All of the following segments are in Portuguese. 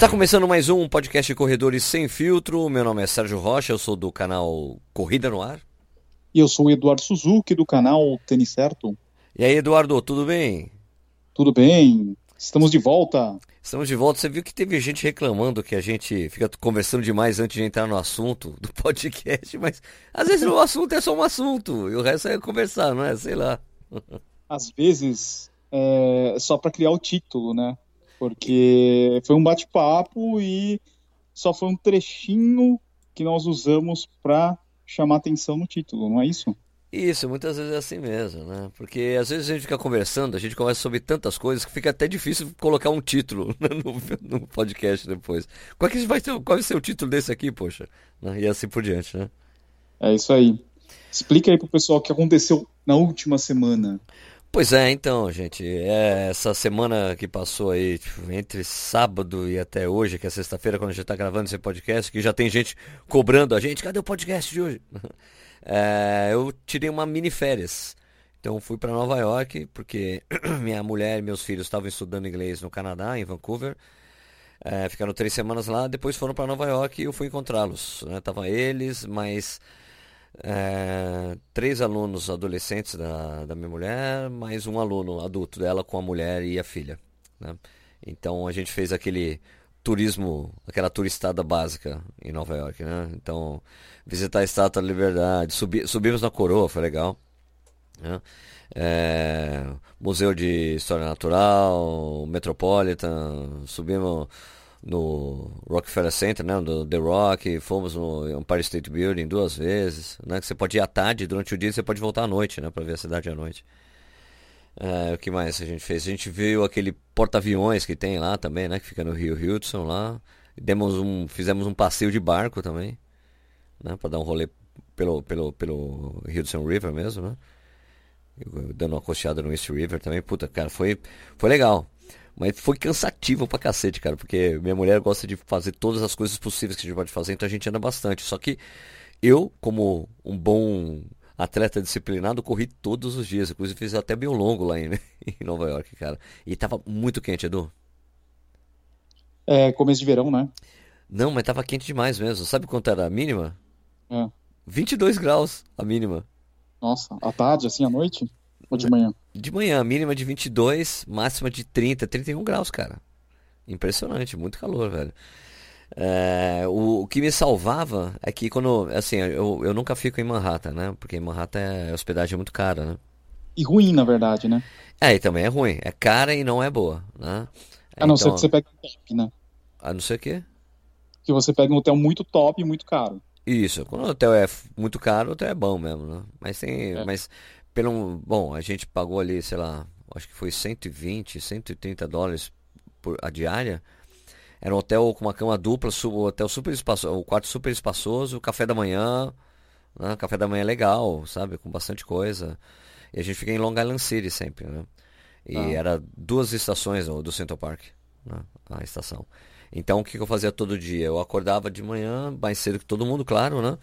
Está começando mais um podcast de Corredores Sem Filtro. Meu nome é Sérgio Rocha, eu sou do canal Corrida no Ar. E eu sou o Eduardo Suzuki, do canal Tênis Certo. E aí, Eduardo, tudo bem? Tudo bem? Estamos de volta. Estamos de volta. Você viu que teve gente reclamando que a gente fica conversando demais antes de entrar no assunto do podcast, mas às vezes o assunto é só um assunto e o resto é conversar, não é? Sei lá. Às vezes é só para criar o título, né? Porque foi um bate-papo e só foi um trechinho que nós usamos para chamar atenção no título, não é isso? Isso, muitas vezes é assim mesmo, né? Porque às vezes a gente fica conversando, a gente conversa sobre tantas coisas que fica até difícil colocar um título no, no podcast depois. Qual, que vai ser, qual vai ser o título desse aqui, poxa? Né? E assim por diante, né? É isso aí. Explica aí pro pessoal o que aconteceu na última semana. Pois é, então, gente, é essa semana que passou aí, tipo, entre sábado e até hoje, que é sexta-feira, quando a gente está gravando esse podcast, que já tem gente cobrando a gente, cadê o podcast de hoje? É, eu tirei uma mini férias. Então fui para Nova York, porque minha mulher e meus filhos estavam estudando inglês no Canadá, em Vancouver. É, ficaram três semanas lá, depois foram para Nova York e eu fui encontrá-los. Né? Tava eles, mais é, três alunos adolescentes da, da minha mulher, mais um aluno adulto dela com a mulher e a filha. Né? Então a gente fez aquele turismo, aquela turistada básica em Nova York, né? Então, visitar a Estátua da Liberdade, subi, subimos na Coroa, foi legal. Né? É, Museu de História Natural, Metropolitan, subimos no Rockefeller Center, né, do The Rock, fomos no Empire State Building duas vezes, né, que você pode ir à tarde, durante o dia você pode voltar à noite, né, para ver a cidade à noite. É, o que mais a gente fez? A gente viu aquele porta-aviões que tem lá também, né? Que fica no Rio Hudson lá. Demos um, fizemos um passeio de barco também, né? Para dar um rolê pelo, pelo, pelo Hudson River mesmo, né? Dando uma costeada no East River também. Puta, cara, foi, foi legal. Mas foi cansativo pra cacete, cara. Porque minha mulher gosta de fazer todas as coisas possíveis que a gente pode fazer, então a gente anda bastante. Só que eu, como um bom atleta disciplinado, corri todos os dias. Inclusive fiz até bem longo lá em, em Nova York, cara. E tava muito quente, Edu. É começo de verão, né? Não, mas tava quente demais mesmo. Sabe quanto era a mínima? É. 22 graus a mínima. Nossa, à tarde, assim, à noite? Ou de manhã? De manhã, mínima de 22, máxima de 30, 31 graus, cara. Impressionante, muito calor, velho. É, o, o, que me salvava é que quando, assim, eu, eu nunca fico em Manhattan, né? Porque em Manhattan é hospedagem muito cara, né? E ruim, na verdade, né? É, e também é ruim. É cara e não é boa, né? A não então, ser que você pegue um top, né? A não ser que? Que você pega um hotel muito top e muito caro. Isso, quando o hotel é muito caro, o hotel é bom mesmo, né? Mas tem, é. mas pelo, bom, a gente pagou ali, sei lá, acho que foi 120, 130 dólares por a diária. Era um hotel com uma cama dupla, um hotel super espaçoso, o quarto super espaçoso, café da manhã, né? café da manhã legal, sabe, com bastante coisa. E a gente fica em Long Island City sempre, né? E ah. era duas estações do, do Central Park, né? a estação. Então o que, que eu fazia todo dia? Eu acordava de manhã, mais cedo que todo mundo, claro, né?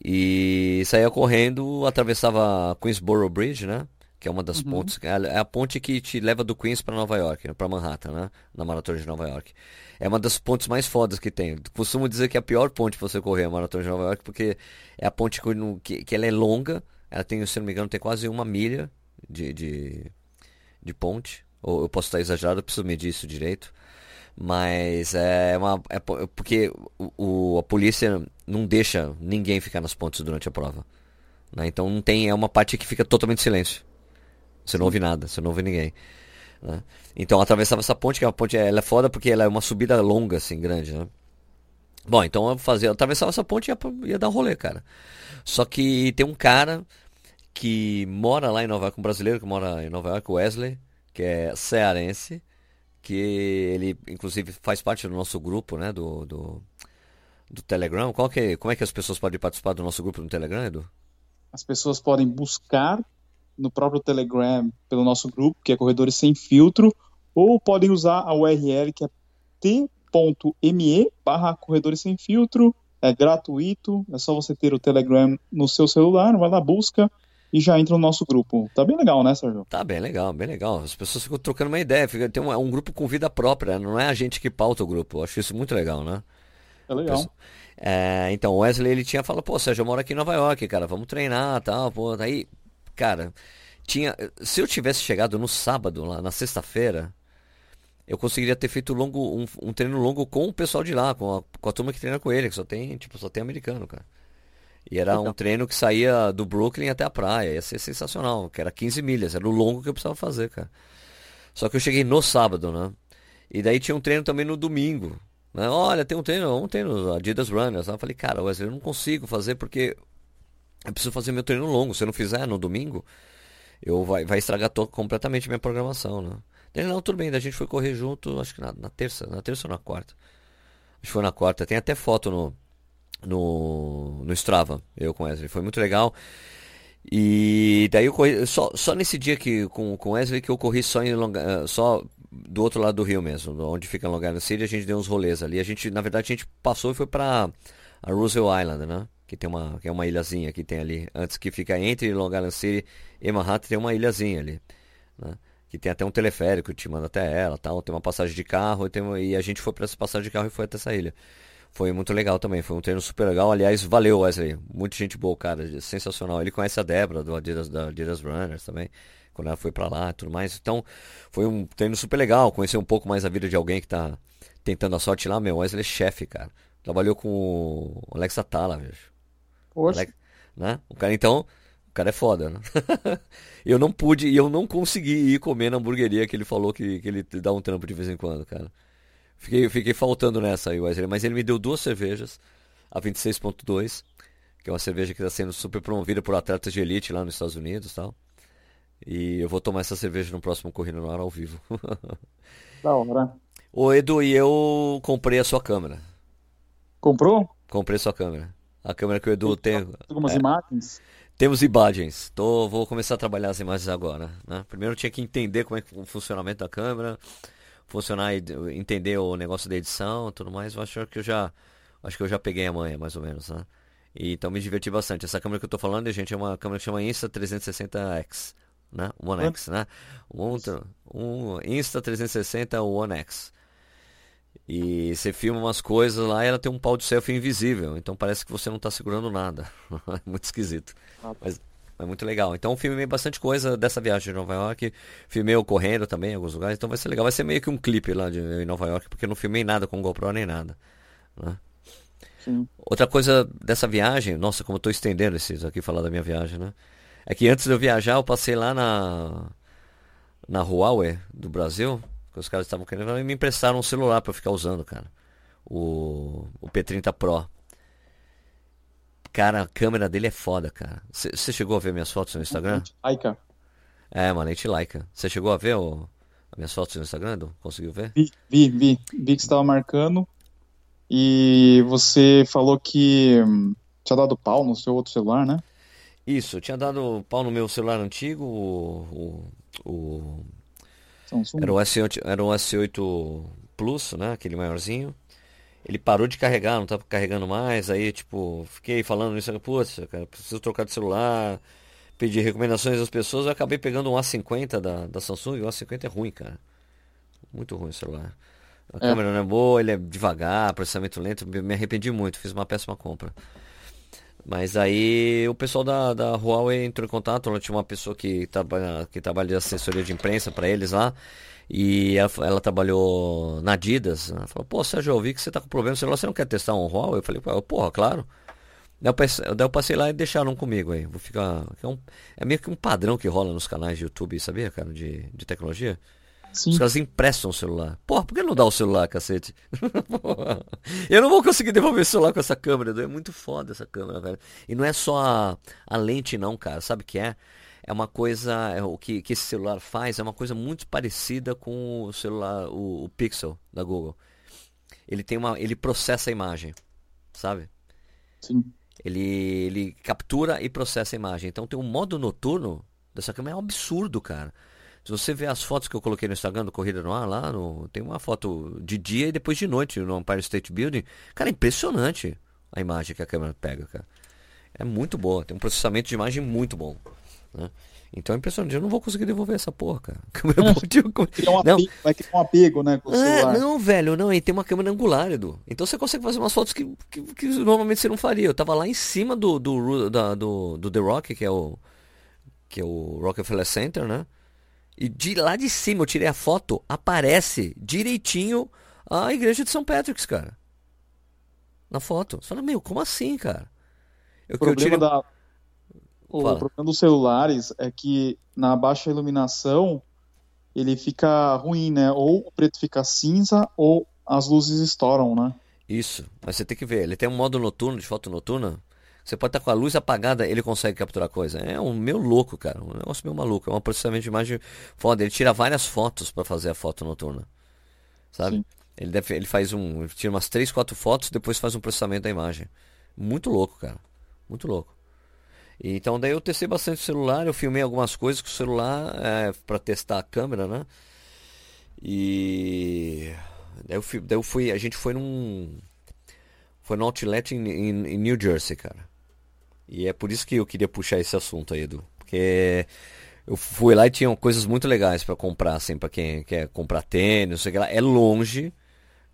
E saía correndo, atravessava Queensboro Bridge, né? Que é uma das uhum. pontes, é, é a ponte que te leva do Queens para Nova York, né? para Manhattan, né? Na maratona de Nova York. É uma das pontes mais fodas que tem. Costumo dizer que é a pior ponte para você correr a maratona de Nova York, porque é a ponte que, que ela é longa, ela tem, se não me engano, tem quase uma milha de, de, de ponte. Ou eu posso estar exagerado, eu preciso medir isso direito. Mas é uma. É porque o, o, a polícia não deixa ninguém ficar nas pontes durante a prova. Né? Então não tem. É uma parte que fica totalmente silêncio. Você não ouve nada, você não ouve ninguém. Né? Então eu atravessava essa ponte, que é uma ponte, ela é foda porque ela é uma subida longa, assim, grande, né? Bom, então eu fazia, eu atravessava essa ponte e ia, ia dar um rolê, cara. Só que tem um cara que mora lá em Nova York, um brasileiro que mora em Nova York, Wesley, que é cearense, que ele inclusive faz parte do nosso grupo, né, do, do, do Telegram. Qual que como é que as pessoas podem participar do nosso grupo no Telegram, Edu? As pessoas podem buscar no próprio Telegram pelo nosso grupo, que é Corredores Sem Filtro, ou podem usar a URL que é t.me barra Corredores Sem Filtro, é gratuito, é só você ter o Telegram no seu celular, vai lá, busca, e já entra no nosso grupo. Tá bem legal, né, Sérgio? Tá bem legal, bem legal. As pessoas ficam trocando uma ideia, fica, tem um, um grupo com vida própria, não é a gente que pauta o grupo. Eu acho isso muito legal, né? É legal. É, então, o Wesley, ele tinha falado, pô, Sérgio, eu moro aqui em Nova York, cara, vamos treinar tal, pô. Daí, cara, tinha. Se eu tivesse chegado no sábado, lá na sexta-feira, eu conseguiria ter feito longo, um, um, treino longo com o pessoal de lá, com a, com a turma que treina com ele, que só tem, tipo, só tem americano, cara. E era um treino que saía do Brooklyn até a praia, ia ser sensacional, que era 15 milhas, era o longo que eu precisava fazer, cara. Só que eu cheguei no sábado, né? E daí tinha um treino também no domingo. Né? Olha, tem um treino, um treino Adidas Runners. Eu falei, cara, Wesley, eu não consigo fazer porque eu preciso fazer meu treino longo. Se eu não fizer no domingo, eu vai, vai estragar completamente minha programação, né? Ele, não, tudo bem, daí a gente foi correr junto, acho que na, na, terça, na terça ou na quarta. Acho que foi na quarta, tem até foto no, no, no Strava, eu com Wesley, foi muito legal. E daí eu corri, só, só nesse dia que com, com Wesley que eu corri só, em eh, só do outro lado do rio mesmo, onde fica Long Island City, a gente deu uns rolês ali. A gente, na verdade, a gente passou e foi para a Roosevelt Island, né? Que tem uma, que é uma ilhazinha que tem ali, antes que fica entre Long Island City e Manhattan, tem uma ilhazinha ali, né? que tem até um teleférico te manda até ela, tal, tem uma passagem de carro, uma... e a gente foi para essa passagem de carro e foi até essa ilha. Foi muito legal também, foi um treino super legal. Aliás, valeu Wesley, muita gente boa, cara, sensacional. Ele conhece a Débora do Adidas, da Adidas Runners também, quando ela foi para lá e tudo mais. Então, foi um treino super legal, conhecer um pouco mais a vida de alguém que tá tentando a sorte lá, meu, Wesley é chefe, cara. Trabalhou com o Alex Atala, vejo. Poxa. Alex, né? O cara então, o cara é foda, né? eu não pude e eu não consegui ir comer na hamburgueria que ele falou que, que ele dá um trampo de vez em quando, cara. Fiquei, fiquei faltando nessa aí, Wesley. Mas ele me deu duas cervejas, a 26.2, que é uma cerveja que está sendo super promovida por atletas de elite lá nos Estados Unidos e tal. E eu vou tomar essa cerveja no próximo Corrida no Ar ao vivo. da hora. Ô Edu, e eu comprei a sua câmera. Comprou? Comprei sua câmera. A câmera que o Edu tem. Algumas é. imagens? Temos imagens. Tô, vou começar a trabalhar as imagens agora. Né? Primeiro eu tinha que entender como é o funcionamento da câmera, funcionar, entender o negócio da edição, tudo mais. Eu acho que eu já, acho que eu já peguei a manha, mais ou menos, né? E, então me diverti bastante. Essa câmera que eu tô falando, gente, é uma câmera que chama Insta360X, né? One X, né? Um, um Insta 360 One X. E você filma umas coisas lá e ela tem um pau de selfie invisível. Então parece que você não está segurando nada. é muito esquisito. Ah, tá. Mas é muito legal. Então filmei bastante coisa dessa viagem de Nova York. Filmei eu correndo também em alguns lugares. Então vai ser legal. Vai ser meio que um clipe lá de, em Nova York, porque eu não filmei nada com GoPro nem nada. Né? Sim. Outra coisa dessa viagem, nossa, como eu estou estendendo esses aqui falar da minha viagem, né? É que antes de eu viajar, eu passei lá na na Huawei do Brasil que os caras estavam querendo, e me emprestaram um celular para eu ficar usando, cara. O, o P30 Pro. Cara, a câmera dele é foda, cara. Você chegou a ver minhas fotos no Instagram? Leica. É, uma lente Leica. Você chegou a ver o, as minhas fotos no Instagram? Conseguiu ver? Vi, vi, vi. Vi que você estava marcando. E você falou que hum, tinha dado pau no seu outro celular, né? Isso, eu tinha dado pau no meu celular antigo, o, o, o era o S8, era um S8 Plus, né? Aquele maiorzinho. Ele parou de carregar, não estava carregando mais. Aí, tipo, fiquei falando isso. Putz, cara, preciso trocar de celular. Pedi recomendações às pessoas. Eu acabei pegando um A50 da, da Samsung. O A50 é ruim, cara. Muito ruim o celular. A é. câmera não é boa, ele é devagar, processamento lento. Me arrependi muito, fiz uma péssima compra. Mas aí o pessoal da, da Huawei entrou em contato, ela tinha uma pessoa que trabalha, que trabalha de assessoria de imprensa para eles lá. E ela, ela, trabalhou na Adidas. Ela falou, pô, Sérgio, eu vi que você tá com problema no celular, você não quer testar um Huawei? Eu falei, porra, claro. Daí eu, passei, daí eu passei lá e deixaram comigo aí. Vou ficar. É, um, é meio que um padrão que rola nos canais de YouTube, sabia, cara, de, de tecnologia. Sim. Os caras emprestam o celular. Porra, por que não dá o celular, cacete? eu não vou conseguir devolver o celular com essa câmera. É muito foda essa câmera, velho. E não é só a, a lente, não, cara. Sabe o que é? É uma coisa. É, o que, que esse celular faz é uma coisa muito parecida com o celular, o, o Pixel da Google. Ele tem uma. Ele processa a imagem. Sabe? Sim. Ele, ele captura e processa a imagem. Então tem um modo noturno dessa câmera. É um absurdo, cara. Se você ver as fotos que eu coloquei no Instagram do Corrida no Ar, lá no, tem uma foto de dia e depois de noite no Empire State Building. Cara, é impressionante a imagem que a câmera pega, cara. É muito boa, tem um processamento de imagem muito bom. Né? Então é impressionante, eu não vou conseguir devolver essa porra, cara. Criar um apego, vai criar um apego, né, com o É, celular. não, velho, não, e tem uma câmera angular, Edu. Então você consegue fazer umas fotos que, que, que normalmente você não faria. Eu tava lá em cima do, do, da- do, do The Rock, que é o que é o Rockefeller Center, né? E de lá de cima eu tirei a foto, aparece direitinho a igreja de São Patrick's, cara. Na foto. Você fala, meu, como assim, cara? Eu, O problema, tirei- da, o Fala. problema dos celulares é que na baixa iluminação ele fica ruim, né? Ou o preto fica cinza ou as luzes estouram, né? Isso, mas você tem que ver, ele tem um modo noturno, de foto noturna. Você pode estar com a luz apagada, ele consegue capturar coisa. É um meio louco, cara. Um negócio meio maluco. É um processamento de imagem foda. Ele tira várias fotos para fazer a foto noturna. Sabe? Sim. Ele, deve, ele faz um. Ele tira umas 3, 4 fotos, depois faz um processamento da imagem. Muito louco, cara. Muito louco. Então daí eu testei bastante o celular, eu filmei algumas coisas com o celular é, para testar a câmera, né? E daí eu, fui, daí eu fui, a gente foi num foi num outlet em, em- em New Jersey, cara. E é por isso que eu queria puxar esse assunto aí, Edu, porque eu fui lá e tinham coisas muito legais para comprar, assim, para quem quer comprar tênis, não sei o que lá. É longe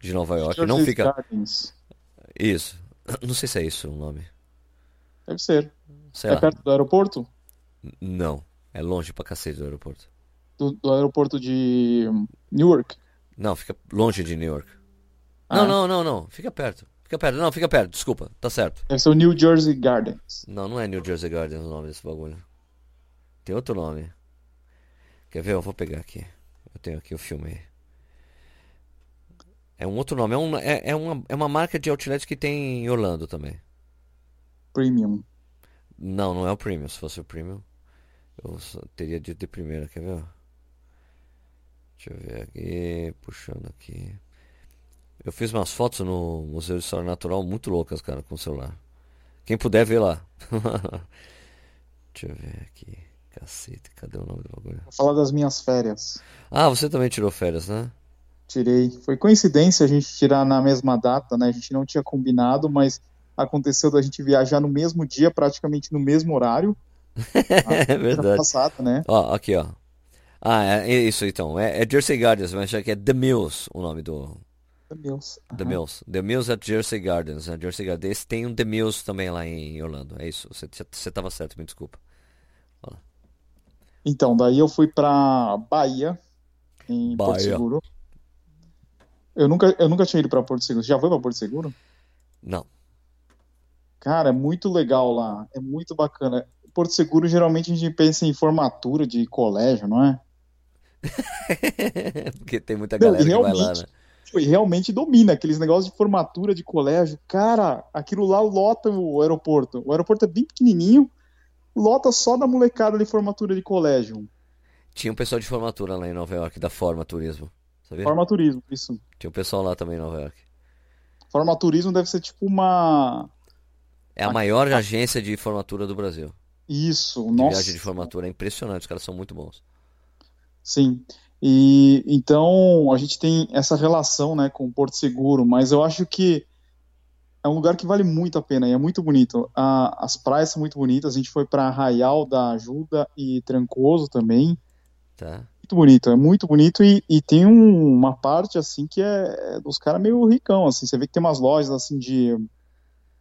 de Nova York, não Jersey fica Gardens. isso. Não sei se é isso o nome. Deve ser. Sei É lá. perto do aeroporto? Não, é longe pra cacete do aeroporto. Do, do aeroporto de Newark? Não, fica longe de New York. Ah. Não, não, não, não. Fica perto. Fica perto. Não, fica perto. Desculpa. Tá certo. Deve ser o New Jersey Gardens. Não, não é New Jersey Gardens o nome desse bagulho. Tem outro nome. Quer ver? Eu vou pegar aqui. Eu tenho aqui o filme. É um outro nome. É, um, é, é uma, é uma marca de outlet que tem em Orlando também. Premium. Não, não é o Premium. Se fosse o Premium, eu teria dito de primeira. Quer ver? Deixa eu ver aqui. Puxando aqui. Eu fiz umas fotos no Museu de História Natural muito loucas, cara, com o celular. Quem puder ver lá. Deixa eu ver aqui. Cacete, cadê o nome do bagulho? Vou falar das minhas férias. Ah, você também tirou férias, né? Tirei. Foi coincidência a gente tirar na mesma data, né? A gente não tinha combinado, mas aconteceu da gente viajar no mesmo dia, praticamente no mesmo horário. É verdade. passada, né? Ó, aqui, ó. Ah, é, é isso então. É, é Jersey Gardens, mas acho que é The Mills o nome do. Meu Deus. The Aham. Mills. The Mills at Jersey Gardens. né? Jersey Gardens. Tem um The Mills também lá em Orlando. É isso. Você, você tava certo, me desculpa. Então, daí eu fui pra Bahia, em Porto Bahia. Seguro. Eu nunca, eu nunca tinha ido pra Porto Seguro. Você já foi pra Porto Seguro? Não. Cara, é muito legal lá. É muito bacana. Porto Seguro, geralmente a gente pensa em formatura de colégio, não é? Porque tem muita Não, galera e que vai lá, né? E realmente domina aqueles negócios de formatura de colégio. Cara, aquilo lá lota o aeroporto. O aeroporto é bem pequenininho, lota só da molecada de formatura de colégio. Tinha um pessoal de formatura lá em Nova York, da Forma Turismo. Sabia? Formaturismo, isso. Tinha um pessoal lá também em Nova York. Formaturismo deve ser tipo uma. É a maior agência de formatura do Brasil. Isso, De nossa. viagem de formatura. É impressionante, os caras são muito bons. Sim. E então a gente tem essa relação, né, com o Porto Seguro, mas eu acho que é um lugar que vale muito a pena e é muito bonito. A- as praias são muito bonitas. A gente foi para Arraial da Ajuda e Trancoso também. Tá? Muito bonito, é muito bonito e, e tem um- uma parte assim que é, é dos caras meio ricão, assim. Você vê que tem umas lojas assim de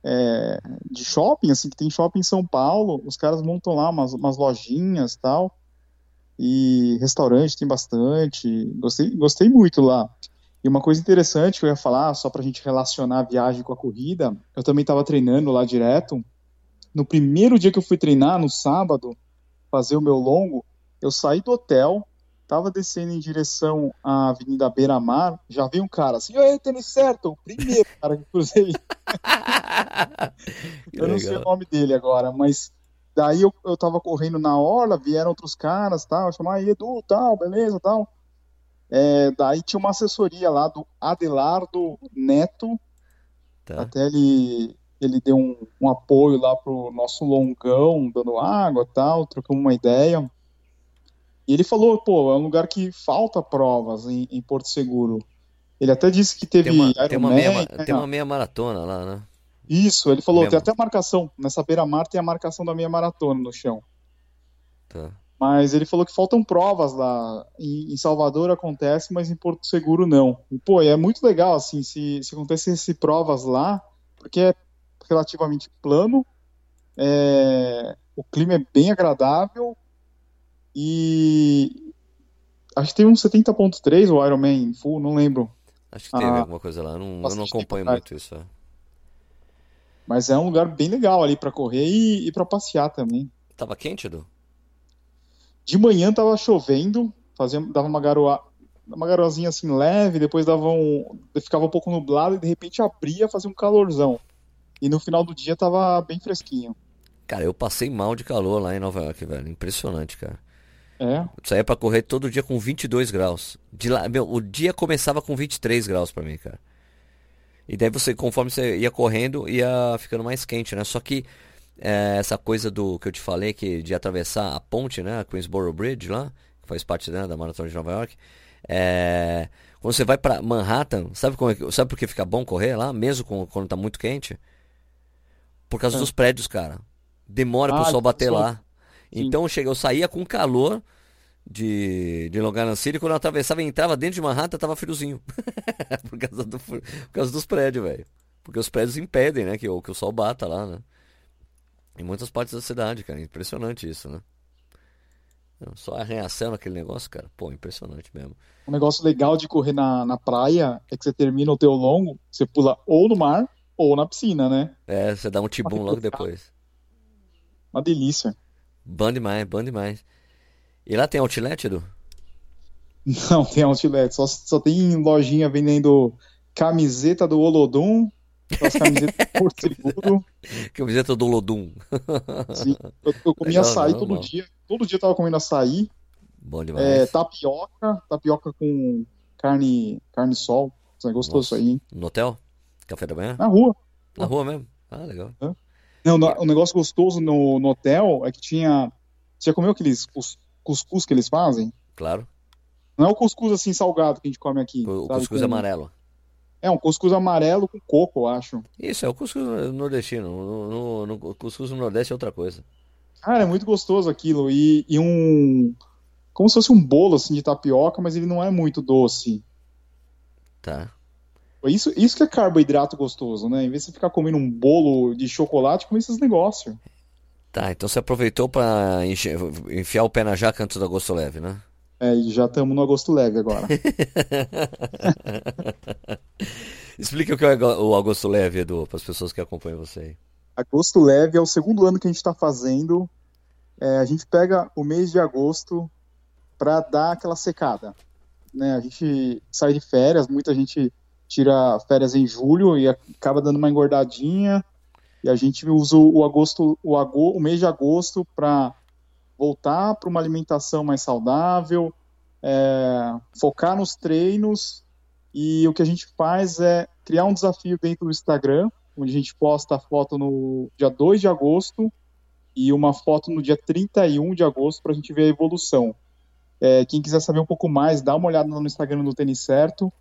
é, de shopping, assim, que tem shopping em São Paulo. Os caras montam lá umas, umas lojinhas tal. E restaurante tem bastante. Gostei, gostei muito lá. E uma coisa interessante que eu ia falar, só pra gente relacionar a viagem com a corrida, eu também estava treinando lá direto. No primeiro dia que eu fui treinar, no sábado, fazer o meu longo, eu saí do hotel, tava descendo em direção à Avenida Beira Mar, já veio um cara assim, oi, tênis certo, o primeiro cara que cruzei. Eu não sei o legal. nome dele agora, mas daí eu, eu tava correndo na orla, vieram outros caras, tal, chamaram aí Edu, tal, beleza, tal. É, daí tinha uma assessoria lá do Adelardo Neto, Tá? até ele, ele deu um, um apoio lá pro nosso longão, dando água, tal, trocamos uma ideia. E ele falou, pô, é um lugar que falta provas em, em Porto Seguro. Ele até disse que teve Tem uma, tem uma meia, ma- tem uma meia maratona lá, né? Isso, ele falou, tem até a marcação. Nessa beira-mar tem a marcação da minha maratona no chão. Tá. Mas ele falou que faltam provas lá. Em, em Salvador acontece, mas em Porto Seguro não. E, pô, é muito legal, assim, se, se acontecesse provas lá, porque é relativamente plano, é, o clima é bem agradável e acho que tem um 70.3 o Ironman Full, não lembro. Acho que teve Ah, alguma coisa lá. Eu não, eu não acompanho tempo muito isso. é. Mas é um lugar bem legal ali para correr e, e para passear também. Tava quente, Edu? De manhã tava chovendo, fazia, dava uma garoa, uma garoazinha assim leve, depois dava um, ficava um pouco nublado e de repente abria, fazia um calorzão. E no final do dia tava bem fresquinho. Cara, eu passei mal de calor lá em Nova York, velho. Impressionante, cara. É, Eu saía pra correr todo dia com 22 graus. De lá, meu, o dia começava com 23 graus pra mim, cara. E daí você, conforme você ia correndo, ia ficando mais quente, né? Só que é, essa coisa do que eu te falei, que de atravessar a ponte, né? A Queensboro Bridge lá, que faz parte né, da Maratona de Nova York. É, quando você vai pra Manhattan, sabe, como é sabe por que fica bom correr lá, mesmo com- quando tá muito quente? Por causa É. dos prédios, cara. Demora pro Ah, sol bater lá. Sim. Então eu cheguei, eu saía com calor de, de Long Island City, quando eu atravessava e entrava dentro de Manhattan, tava friozinho. por, causa do, por causa dos prédios, velho. Porque os prédios impedem, né, que, o- que o sol bata lá, né? Em muitas partes da cidade, cara. Impressionante isso, né? Não, Só arranha-céu naquele negócio, cara. Pô, impressionante mesmo. Um negócio legal de correr na, na praia é que você termina o teu longo, você pula ou no mar ou na piscina, né? É, você dá um tibum logo depois. Uma delícia. Bom demais, bom demais. E lá tem outlet, Edu? Não tem outlet, só, só tem lojinha vendendo camiseta do Olodum, aquelas camisetas Porto Seguro. Camiseta do Lodum. Sim. Eu, eu comia açaí normal. todo dia. Todo dia eu tava comendo açaí. Bom É, demais. tapioca, tapioca com carne, carne sol. É gostoso isso Nossa. aí, hein? No hotel? Café da manhã? Na rua. Na rua mesmo? Ah, legal. Não, o negócio gostoso no, no hotel é que tinha. Você já comeu aqueles cus- cuscuz que eles fazem? Claro. Não é o cuscuz assim salgado que a gente come aqui. O, o cuscuz Com- amarelo. É um cuscuz amarelo com coco, eu acho. Isso, é o cuscuz nordestino. No, no, no- o cuscuz no Nordeste é outra coisa. Cara, é muito gostoso aquilo. E, e um. Como se fosse um bolo assim de tapioca, mas ele não é muito doce. Tá. Isso, isso que é carboidrato gostoso, né? Em vez de você ficar comendo um bolo de chocolate, come esses negócios. Tá, então você aproveitou pra enche- enfiar o pé na jaca antes do agosto leve, né? É, e já estamos no agosto leve agora. Explica o que é o agosto leve, Edu, para as pessoas que acompanham você aí. Agosto leve é o segundo ano que a gente está fazendo. É, a gente pega o mês de agosto para dar aquela secada. Né? A gente sai de férias, muita gente tira férias em julho e acaba dando uma engordadinha. E a gente usa o agosto, o, ago, o mês de agosto para voltar para uma alimentação mais saudável, é, focar nos treinos. E o que a gente faz é criar um desafio dentro do Instagram, onde a gente posta a foto no dia 2 de agosto e uma foto no dia 31 de agosto para a gente ver a evolução. É, quem quiser saber um pouco mais, dá uma olhada no Instagram do Tênis Certo.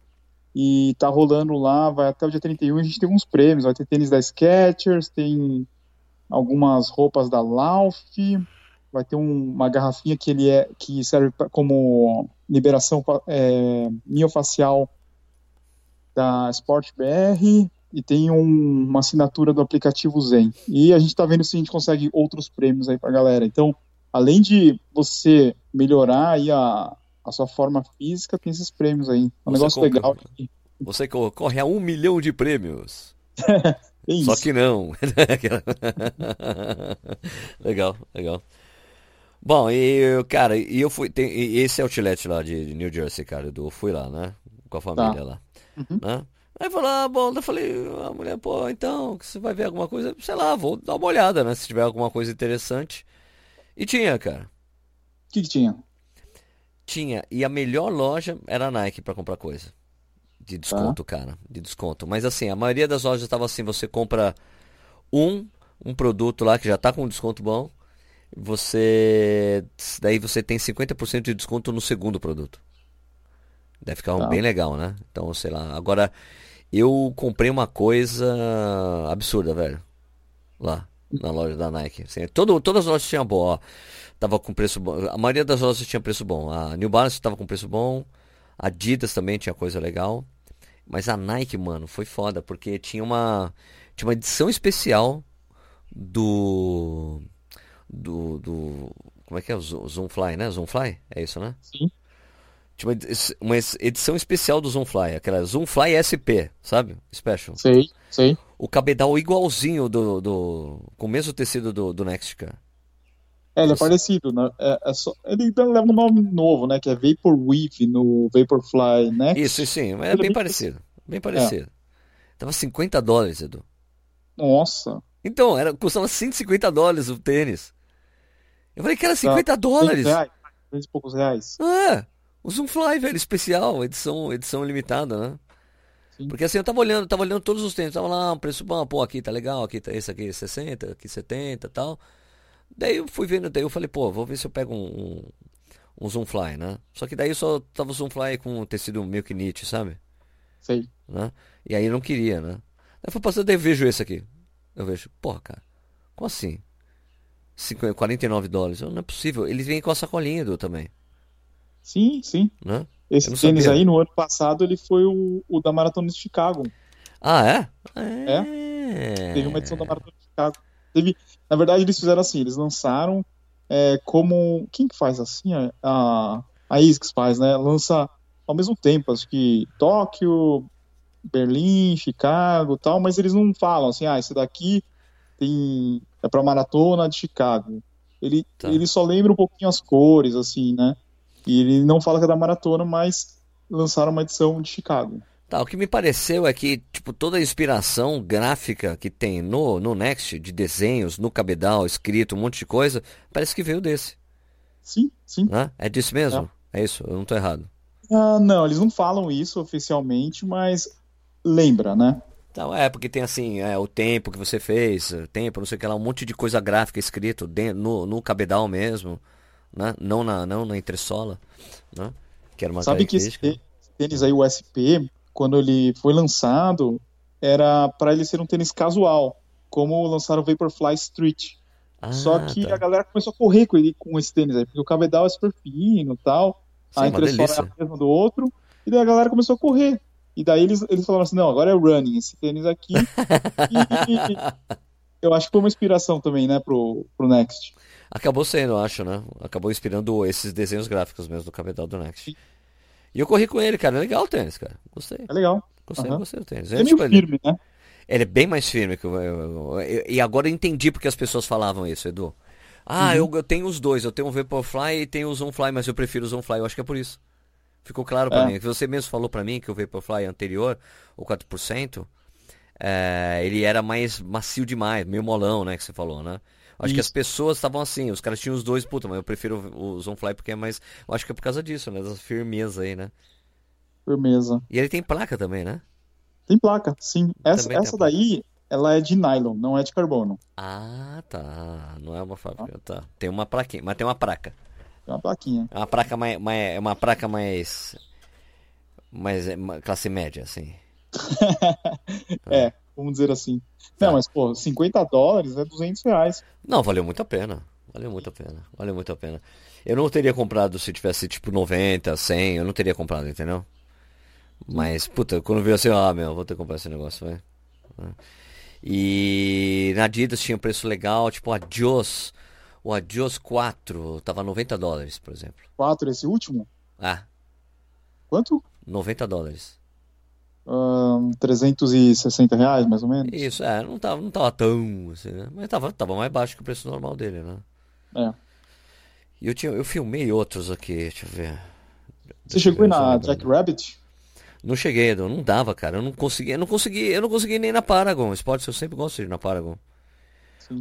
E tá rolando lá, vai até o dia 31. A gente tem uns prêmios, vai ter tênis da Skechers, tem algumas roupas da Lauf, vai ter um- uma garrafinha que ele é que serve pra- como liberação é, miofacial da Sport BR e tem um- uma assinatura do aplicativo Zen. E a gente está vendo se a gente consegue outros prêmios aí para galera. Então, além de você melhorar aí a, a sua forma física, tem esses prêmios aí. É um Você negócio compra- legal. Você co- corre a um milhão de prêmios. É. Só que não. legal, legal. Bom, e cara, e eu fui. Tem, e esse outlet lá de New Jersey, cara, eu fui lá, né? Com a família lá. Uhum. Né? Aí falou, ah, bom, eu falei, a mulher, pô, então, você vai ver alguma coisa? Sei lá, vou dar uma olhada, né? Se tiver alguma coisa interessante. E tinha, cara. O que, que tinha? Tinha. E a melhor loja era a Nike pra comprar coisa. De desconto, cara. De desconto. Mas assim, a maioria das lojas estava assim, você compra um, um produto lá que já tá com um desconto bom. Você. Daí você tem 50% de desconto no segundo produto. Deve ficar um Tá. bem legal, né? Então, sei lá. Agora, eu comprei uma coisa absurda, velho. Lá. na loja da Nike. Assim, todo, todas as lojas tinham boa, ó. Tava com preço bom. A maioria das lojas tinha preço bom. A New Balance tava com preço bom. A Adidas também tinha coisa legal. Mas a Nike, mano, foi foda, porque tinha uma. Tinha uma edição especial do. Do. do como é que é? O Zoomfly, né? Zoomfly? É isso, né? Sim. Tinha uma, uma edição especial do Zoomfly, aquela Zoomfly SP, sabe? Special. Sei, sei. O cabedal igualzinho do, do. com o mesmo tecido do, do Next, cara. É, ele é parecido, né? É, é só... Ele leva um nome novo, né? Que é Vaporwave no Vaporfly Next. Isso, sim, mas é bem, bem parecido. Bem parecido. É. Tava 50 dólares, Edu. Nossa. Então, era, custava 150 dólares o tênis. Eu falei que era 50 tá. dólares. 20 reais, 20 e poucos reais. Ah, o Zoomfly, velho, especial, edição, edição limitada, né? Sim. Porque assim, eu tava olhando, tava olhando todos os tênis, tava lá, um preço bom, pô, aqui tá legal, aqui tá esse aqui 60, aqui 70 tal. Daí eu fui vendo, daí eu falei, pô, vou ver se eu pego um, um, um Zoomfly, né? Só que daí só tava o Zoomfly com tecido meio que knit, sabe? Sei. Né? E aí eu não queria, né? Aí fui passando, daí eu vejo esse aqui. Eu vejo, porra, cara, como assim? 50, 49 dólares. Não é possível. Ele vem com a sacolinha do também. Sim, sim. Né? Esse tênis sabia. aí, no ano passado, ele foi o, o da Maratona de Chicago. Ah, é? É. Teve uma edição da Maratona de Chicago. Teve, na verdade, eles fizeram assim, eles lançaram é, como. Quem que faz assim? A, a ASICS faz, né? Lança ao mesmo tempo, acho que Tóquio, Berlim, Chicago tal, mas eles não falam assim, ah, esse daqui tem é para maratona de Chicago. Ele, tá. ele só lembra um pouquinho as cores, assim, né? E ele não fala que é da maratona, mas lançaram uma edição de Chicago. Tá, o que me pareceu é que, tipo, toda a inspiração gráfica que tem no, no Next, de desenhos, no cabedal, escrito, um monte de coisa, parece que veio desse. Sim, sim. Ah, é disso mesmo? É. é isso, eu não tô errado. Ah, não, eles não falam isso oficialmente, mas lembra, né? Então, é, porque tem assim, é, o tempo que você fez, tempo, não sei o que lá, um monte de coisa gráfica escrito dentro, no, no cabedal mesmo, né? Não na, não na entressola, né? Que era uma Sabe que esse tênis aí, o SP, quando ele foi lançado, era para ele ser um tênis casual, como lançaram o Vaporfly Street. Ah, Só que tá. a galera começou a correr com, ele, com esse tênis aí, porque o cabedal é super fino e tal, Sim, a entressola é a mesma do outro, e daí a galera começou a correr. E daí eles, eles falaram assim, não, agora é running esse tênis aqui. e eu acho que foi uma inspiração também, né, pro, pro Next. Acabou sendo, acho, né? Acabou inspirando esses desenhos gráficos mesmo do cabedal do Next. E eu corri com ele, cara. É legal o tênis, cara. Gostei. É legal. Gostei, uhum. gostei do tênis. É meio firme, né? Ele é bem mais firme que o. E agora eu entendi porque as pessoas falavam isso, Edu. Ah, uhum. eu, eu tenho os dois. Eu tenho o Vaporfly e tenho o Zoomfly, mas eu prefiro o Zoomfly. Eu acho que é por isso. Ficou claro para é. mim. Você mesmo falou para mim que o Vaporfly anterior, o 4%, é, ele era mais macio demais, meio molão, né? Que você falou, né? Acho Isso. que as pessoas estavam assim, os caras tinham os dois, puta, mas eu prefiro o Zonfly porque é mais. Eu acho que é por causa disso, né? Das firmeza aí, né? Firmeza. E ele tem placa também, né? Tem placa, sim. Essa, essa daí, ela é de nylon, não é de carbono. Ah, tá. Não é uma fábrica, tá. Tem uma plaquinha, mas tem uma placa. Tem uma plaquinha. É uma placa mais, mais é uma placa mais mais é, classe média, assim. é, vamos dizer assim. Não, tá. mas pô, 50 dólares é 200 reais. Não, valeu muito a pena. Valeu muito a pena. Valeu muito a pena. Eu não teria comprado se tivesse tipo 90, 100, eu não teria comprado, entendeu? Mas, puta, quando veio assim, ah, meu, vou ter que comprar esse negócio, vai. E na Adidas tinha um preço legal, tipo a Jos o Adios 4 tava 90 dólares, por exemplo. 4, esse último? Ah. Quanto? 90 dólares. Um, 360 reais, mais ou menos? Isso, é, não tava, não tava tão assim, né? Mas tava, tava mais baixo que o preço normal dele, né? É. E eu, tinha, eu filmei outros aqui, deixa eu ver. Você chegou aí na Jack Rabbit? Não cheguei, não dava, cara. Eu não consegui, eu não consegui, eu não consegui nem na Paragon. Esportes eu sempre gosto de ir na Paragon.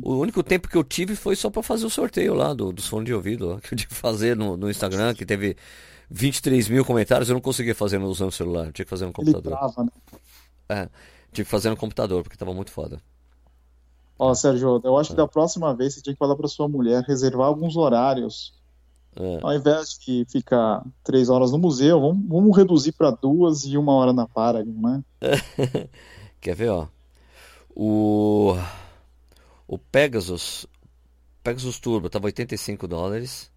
O único tempo que eu tive foi só para fazer o sorteio lá do, dos fones de ouvido, lá, que eu tive que fazer no, no Instagram, que teve 23 mil comentários, eu não conseguia fazer usando o celular, tinha que fazer no computador. Ele trava, né? É, tive que fazer no computador, porque tava muito foda. Ó, Sérgio, eu acho que da próxima vez você tinha que falar para sua mulher reservar alguns horários. É. Ao invés de ficar três horas no museu, vamos, vamos reduzir para duas e uma hora na Paragon, né? Quer ver, ó? O O Pegasus, Pegasus Turbo tava 85 dólares.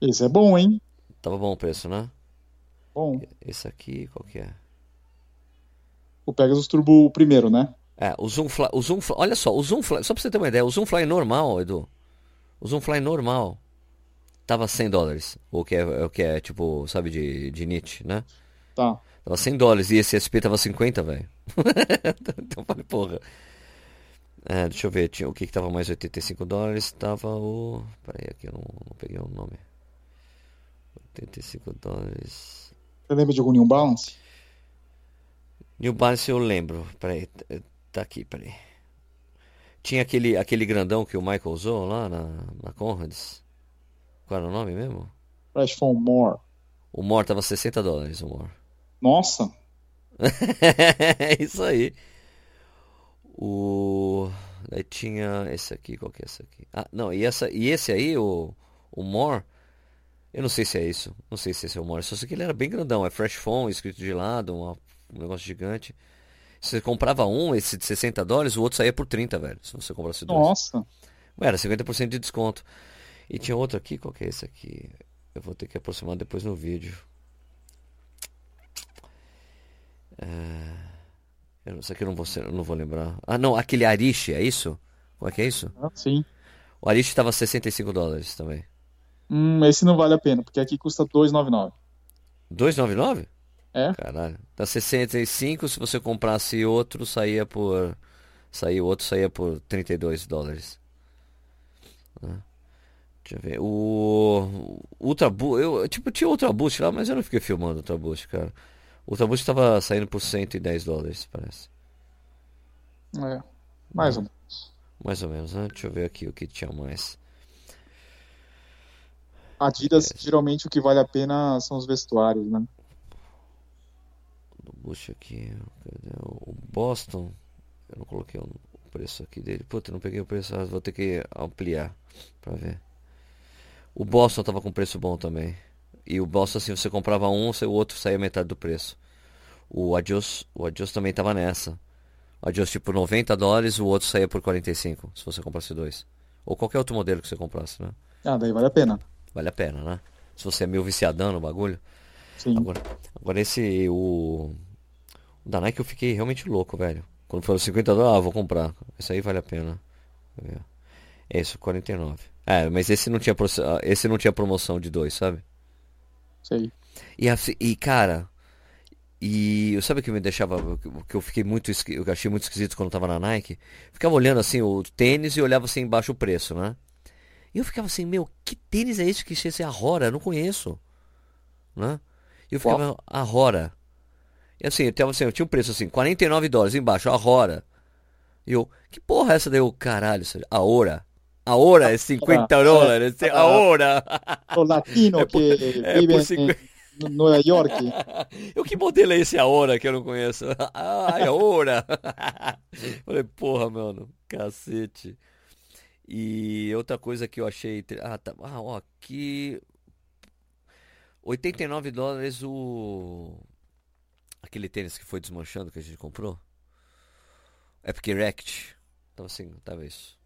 Esse é bom, hein? Tava bom o preço, né? Bom. Esse aqui, qual que é? O Pegasus Turbo o primeiro, né? É, o Zoomfly, o Zoomfly, olha só, o Zoomfly, só pra você ter uma ideia, o Zoomfly normal, Edu, o Zoomfly normal tava 100 dólares, o que é, o que é tipo, sabe, de, de nit, né? Tá. Tava 100 dólares e esse SP tava 50, velho. então eu falei, porra. É, deixa eu ver, tinha, o que que tava mais 85 dólares? Tava o... Peraí, aqui eu não, não peguei o nome. 85 dólares... Você lembra de algum New Balance? New Balance eu lembro, peraí, tá aqui, peraí. Tinha aquele, aquele grandão que o Michael usou lá na, na Conrads. Qual era o nome mesmo? Fresh More. O More tava 60 dólares, o More. Nossa! é isso aí. O. Daí tinha esse aqui, qual que é esse aqui? Ah, não, e, essa, e esse aí, o, o More, eu não sei se é isso. Não sei se esse é o More. Só sei que ele era bem grandão. É Fresh Phone, escrito de lado, uma, um negócio gigante. Se você comprava um, esse de 60 dólares, o outro saía por 30, velho. Se você comprasse dois. Nossa! Era 50% de desconto. E tinha outro aqui, qual que é esse aqui? Eu vou ter que aproximar depois no vídeo. É... Eu, isso aqui eu não vou, eu não vou lembrar. Ah, não, aquele Arish, é isso? Como é que é isso? Ah, sim. O Arish tava 65 dólares também. Hum, esse não vale a pena, porque aqui custa 2,99. 299? É? Caralho. Dá 65, se você comprasse outro, saía por. O outro saía por 32 dólares. Né? Deixa eu ver. O. Ultra Boost. Eu, tipo, tinha Ultra Boost lá, mas eu não fiquei filmando o Ultra Boost, cara. O Ultra Boost tava saindo por 110 dólares, parece. É. Mais um. Mais ou menos, né? Deixa eu ver aqui o que tinha mais. Adidas, geralmente o que vale a pena são os vestuários, né? do Bush aqui. O Boston? Eu não coloquei o preço aqui dele. Puta, não peguei o preço. Vou ter que ampliar pra ver. O Boston tava com preço bom também. E o Boston, assim, você comprava um, o outro saía metade do preço. O Adios, o Adios também tava nessa. O Adios tipo 90 dólares, o outro saía por 45, se você comprasse dois. Ou qualquer outro modelo que você comprasse, né? Ah, daí vale a pena. Vale a pena, né? Se você é meio viciadão no bagulho. Sim. Agora, agora esse, o, o da Nike eu fiquei realmente louco, velho. Quando foram 50 dólares, ah, vou comprar. Esse aí vale a pena. Eu. É isso, 49. É, mas esse não tinha, esse não tinha promoção de dois, sabe? Sei. E, a- e cara, e sabe o que me deixava, o que eu fiquei muito, eu achei muito esquisito quando eu tava na Nike? Ficava olhando assim o tênis e olhava assim embaixo o preço, né? E eu ficava assim, meu, que tênis é esse que esse é a Rora? Eu não conheço, né? E eu Qual? ficava, Rora. E assim, eu, tava, assim, eu tinha um preço assim, 49 dólares embaixo, a Rora. E eu, que porra é essa daí? Eu, caralho, isso- a Ora. A Ora é 50 Ah, dólares, é. a Ora. O latino É por- que é vive por em cinqu- em Nova York. Eu que modelo é esse Aora que eu não conheço? Ah, Aora. Falei, porra, mano, cacete. E outra coisa que eu achei. Ah, tá. Ah, ó, aqui. 89 dólares o. Aquele tênis que foi desmanchando que a gente comprou. Epic Rect. Então assim, tava isso.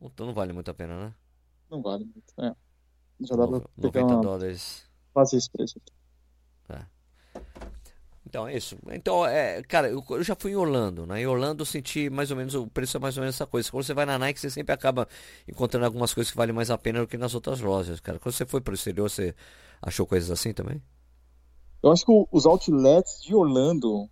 Então não vale muito a pena, né? Não vale muito. É. Já dá pra pegar 90 uma, dólares. fazer esse preço. Então é isso. Então, é, cara, eu, eu já fui em Orlando, né? Em Orlando eu senti mais ou menos, o preço é mais ou menos essa coisa. Quando você vai na Nike, você sempre acaba encontrando algumas coisas que valem mais a pena do que nas outras lojas, cara. Quando você foi pro exterior, você achou coisas assim também? Eu acho que o- os outlets de Orlando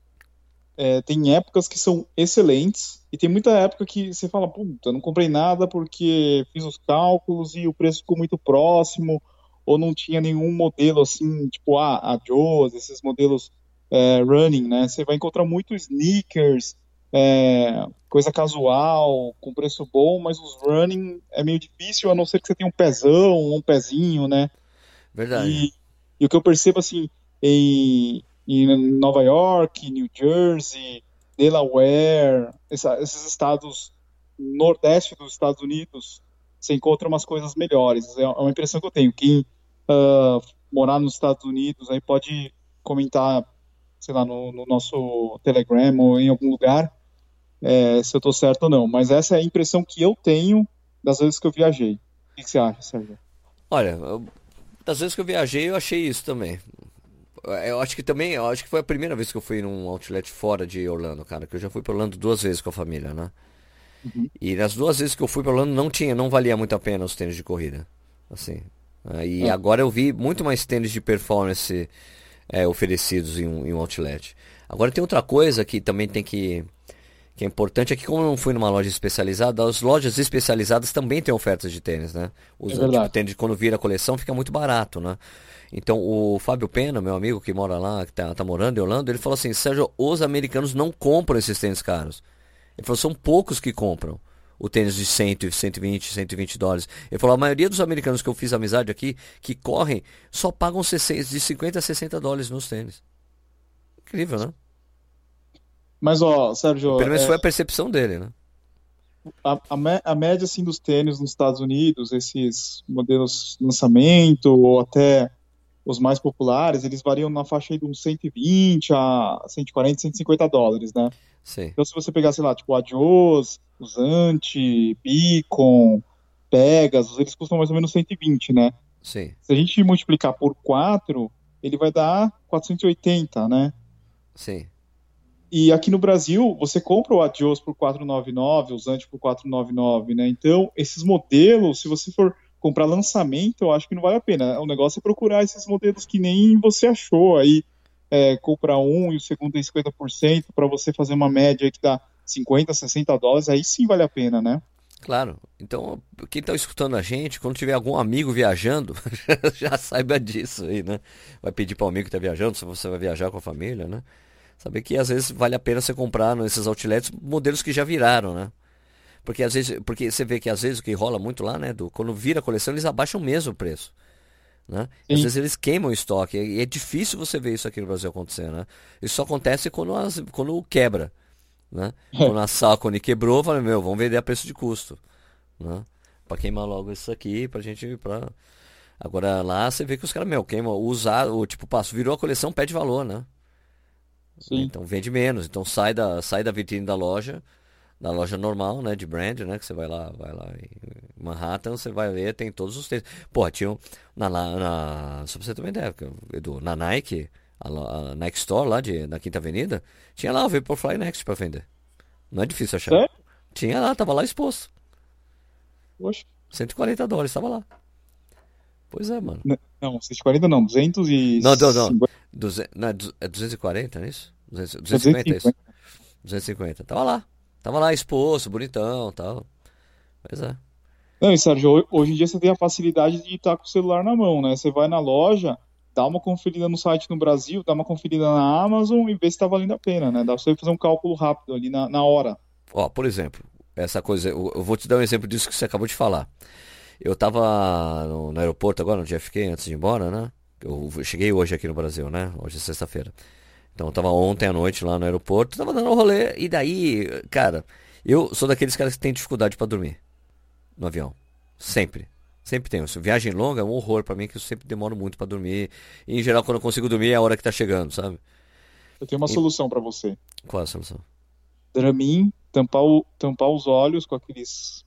é, tem épocas que são excelentes e tem muita época que você fala, puta, não comprei nada porque fiz os cálculos e o preço ficou muito próximo ou não tinha nenhum modelo assim, tipo a, a Joe's, esses modelos é, running, né? Você vai encontrar muito sneakers, é, coisa casual, com preço bom, mas os running é meio difícil, a não ser que você tenha um pezão, um pezinho, né? Verdade. E, e o que eu percebo assim em, em Nova York, New Jersey, Delaware, essa- esses estados nordeste dos Estados Unidos, você encontra umas coisas melhores. É uma impressão que eu tenho. Quem ah, morar nos Estados Unidos aí pode comentar, sei lá, no, no nosso Telegram ou em algum lugar. é, se eu tô certo ou não, mas essa é a impressão que eu tenho das vezes que eu viajei. O que, que você acha, Sérgio? Olha, eu, das vezes que eu viajei, eu achei isso também. Eu acho que também, eu acho que foi a primeira vez que eu fui num outlet fora de Orlando, cara, que eu já fui para Orlando duas vezes com a família, né? Uhum. E nas duas vezes que eu fui para Orlando não tinha, não valia muito a pena os tênis de corrida, assim. E é. agora eu vi muito mais tênis de performance é, oferecidos em um, em um outlet. Agora tem outra coisa que também tem que que é importante é que como eu não fui numa loja especializada, as lojas especializadas também têm ofertas de tênis, né? Os é tipo, tênis quando vira a coleção fica muito barato, né? Então o Fábio Pena, meu amigo que mora lá, que tá, tá morando em Orlando, ele falou assim, Sérgio, os americanos não compram esses tênis caros. Ele falou, são poucos que compram o tênis de 100, 120, 120 dólares. Ele falou, a maioria dos americanos que eu fiz amizade aqui, que correm, só pagam de 50 a 60 dólares nos tênis. Incrível, né? Mas, ó, Sérgio. Pelo menos é... foi a percepção dele, né? A, a, a, média assim, dos tênis nos Estados Unidos, esses modelos lançamento, ou até os mais populares, eles variam na faixa de uns 120 a 140, 150 dólares, né? Sim. Então, se você pegar, sei lá, tipo, Adios, Usante, Beacon, Pegasus, eles custam mais ou menos 120, né? Sim. Se a gente multiplicar por 4, ele vai dar 480, né? Sim. E aqui no Brasil, você compra o Adios por 499, o Zante por 499, né? Então, esses modelos, se você for comprar lançamento, eu acho que não vale a pena. O negócio é procurar esses modelos que nem você achou aí, é, comprar um e o segundo tem 50% para você fazer uma média que dá 50, 60 dólares, aí sim vale a pena, né? Claro. Então, quem está escutando a gente, quando tiver algum amigo viajando, já saiba disso aí, né? Vai pedir para o amigo que está viajando, se você vai viajar com a família, né? Saber que às vezes vale a pena você comprar nesses outlets modelos que já viraram, né? Porque às vezes, porque você vê que às vezes o que rola muito lá, né, do quando vira a coleção, eles abaixam mesmo o preço. Né? Às vezes eles queimam o estoque. E é difícil você ver isso aqui no Brasil acontecer, né? Isso só acontece quando, as, quando quebra. Né? É. Quando a Salcone quebrou, falei, meu, vamos vender a preço de custo. Né? Pra queimar logo isso aqui, pra gente. Pra... Agora lá você vê que os caras, meu, queimam, usar, o tipo, passo, virou a coleção, pede valor, né? Sim. Então vende menos. Então sai da, sai da vitrine da loja, da loja normal, né? De brand, né? Que você vai lá, vai lá em Manhattan, você vai ver, tem todos os tênis. Pô, tinha um, na, na, só pra você também ideia, Edu, na Nike, a, a, Nike Store lá de, na Quinta Avenida, tinha lá o Vaporfly Next pra vender. Não é difícil achar. É? Tinha lá, tava lá exposto. Oxe. 140 dólares, tava lá. Pois é, mano. Não, 140 não, 200 e... Não, não, não. Duze... não é 240, não é isso? 250, 250. é isso? 250. Tava lá. Tava lá exposto, bonitão tal. Pois é. Não, e Sérgio, hoje em dia você tem a facilidade de estar com o celular na mão, né? Você vai na loja, dá uma conferida no site no Brasil, dá uma conferida na Amazon e vê se tá valendo a pena, né? Dá pra você fazer um cálculo rápido ali na, na hora. Ó, por exemplo, essa coisa, eu vou te dar um exemplo disso que você acabou de falar. Eu tava no, no aeroporto agora, no JFK, antes de ir embora, né? Eu cheguei hoje aqui no Brasil, né? Hoje é sexta-feira. Então eu tava ontem à noite lá no aeroporto, tava dando um rolê, e daí, cara, eu sou daqueles caras que tem dificuldade para dormir no avião. Sempre. Sempre tenho. Viagem longa é um horror para mim, que eu sempre demoro muito para dormir. E em geral, quando eu consigo dormir, é a hora que tá chegando, sabe? Eu tenho uma e... solução para você. Qual é a solução? Dramin, tampar, o, tampar os olhos com aqueles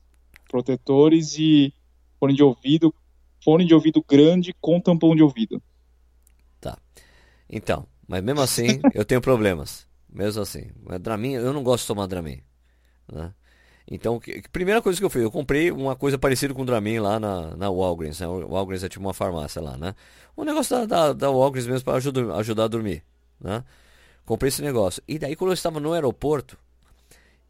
protetores e fone de ouvido, fone de ouvido grande com tampão de ouvido. Tá. Então, mas mesmo assim, eu tenho problemas. Mesmo assim. Mas Dramin, eu não gosto de tomar Dramin. Né? Então, que, primeira coisa que eu fiz, eu comprei uma coisa parecida com o Dramin lá na, na Walgreens. Né? O Walgreens é tipo uma farmácia lá, né? Um negócio da, da, da Walgreens mesmo para ajudar, ajudar a dormir, né? Comprei esse negócio. E daí, quando eu estava no aeroporto,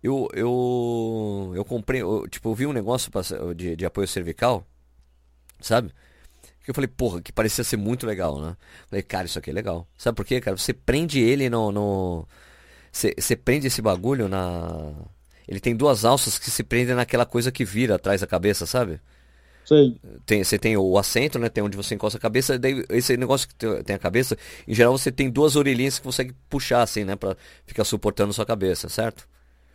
eu, eu, eu comprei, eu, tipo, eu vi um negócio pra, de, de apoio cervical, sabe? Que eu falei, porra, que parecia ser muito legal, né? Falei, cara, isso aqui é legal. Sabe por quê, cara? Você prende ele no. Você, você prende esse bagulho na. Ele tem duas alças que se prendem naquela coisa que vira atrás da cabeça, sabe? Sei. Tem, você tem o assento, né? Tem onde você encosta a cabeça. Daí, esse negócio que tem a cabeça, em geral você tem duas orelhinhas que consegue puxar, assim, né? Pra ficar suportando sua cabeça, certo?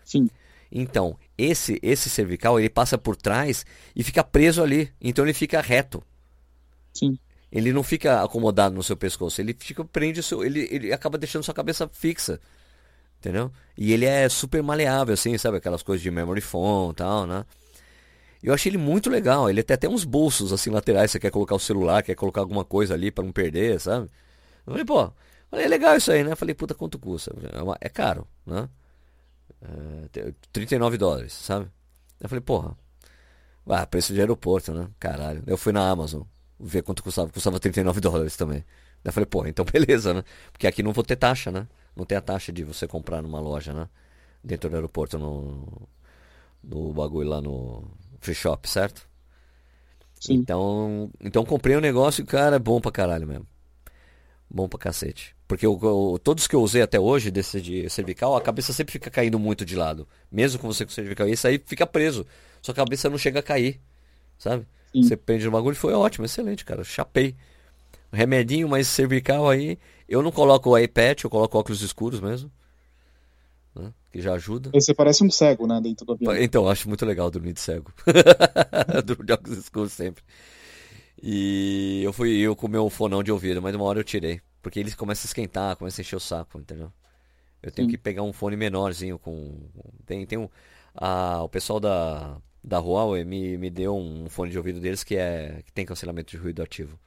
Sim. Então, esse esse cervical, ele passa por trás e fica preso ali. Então ele fica reto. Sim. Ele não fica acomodado no seu pescoço, ele fica prende o seu, ele, ele acaba deixando sua cabeça fixa Entendeu? E ele é super maleável, assim, sabe? Aquelas coisas de memory foam e tal, né? Eu achei ele muito legal. Ele tem até uns bolsos assim laterais. Você quer colocar o celular, quer colocar alguma coisa ali para não perder, sabe? Eu falei, pô, falei, é legal isso aí, né? Eu falei, puta, quanto custa? É, é caro, né? É, 39 dólares, sabe? Eu falei, porra, ah, preço de aeroporto, né? Caralho. Eu fui na Amazon ver quanto custava. Custava 39 dólares também. Eu falei, porra, então beleza, né? Porque aqui não vou ter taxa, né? Não tem a taxa de você comprar numa loja, né? Dentro do aeroporto, no, no bagulho lá no free shop, certo? Sim. Então, então comprei um negócio e, cara, é bom pra caralho mesmo. Bom pra cacete. Porque eu, eu, todos que eu usei até hoje, desse de cervical, a cabeça sempre fica caindo muito de lado. Mesmo com você com cervical. Esse aí fica preso. Sua cabeça não chega a cair. Sabe? Sim. Você prende no bagulho foi ótimo, excelente, cara. Chapei. Remedinho mais cervical aí. Eu não coloco o iPad, eu coloco óculos escuros mesmo né? Que já ajuda. Você parece um cego, né? Dentro do avião. Então, acho muito legal dormir de cego. Durmo de óculos escuros sempre. E eu fui eu com o meu fonão de ouvido, mas uma hora eu tirei. Porque eles começam a esquentar, começam a encher o saco, entendeu? Eu tenho Sim. que pegar um fone menorzinho com. Tem, tem um. A, o pessoal da, da Huawei me, me deu um fone de ouvido deles que é. que tem cancelamento de ruído ativo.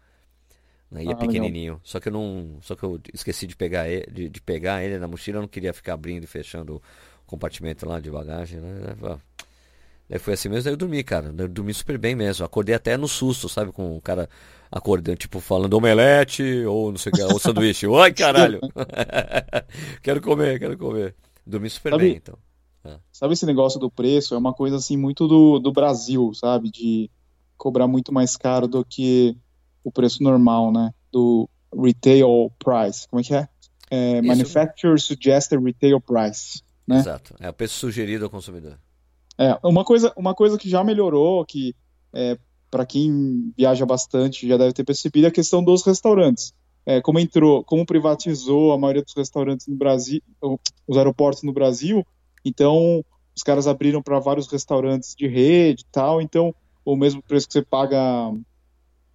Né? E é ah, pequenininho. Legal. Só que eu não. Só que eu esqueci de pegar ele, de, de, pegar ele na mochila, eu não queria ficar abrindo e fechando o compartimento lá de bagagem, né? Daí foi assim mesmo, daí eu dormi, cara. Eu dormi super bem mesmo. Acordei até no susto, sabe? Com o cara acordando, tipo, falando omelete ou não sei o que, ou sanduíche. Oi, caralho! quero comer, quero comer. Dormi super sabe, bem, então. É. Sabe esse negócio do preço? É uma coisa assim muito do, do Brasil, sabe? De cobrar muito mais caro do que o preço normal, né? Do retail price. Como é que é? é Manufacturer Suggested Retail Price. Né? Exato. É o preço sugerido ao consumidor. É, uma coisa, uma coisa que já melhorou, que é, para quem viaja bastante já deve ter percebido, é a questão dos restaurantes. É, como entrou, como privatizou a maioria dos restaurantes no Brasil, os aeroportos no Brasil, então os caras abriram para vários restaurantes de rede e tal, então o mesmo preço que você paga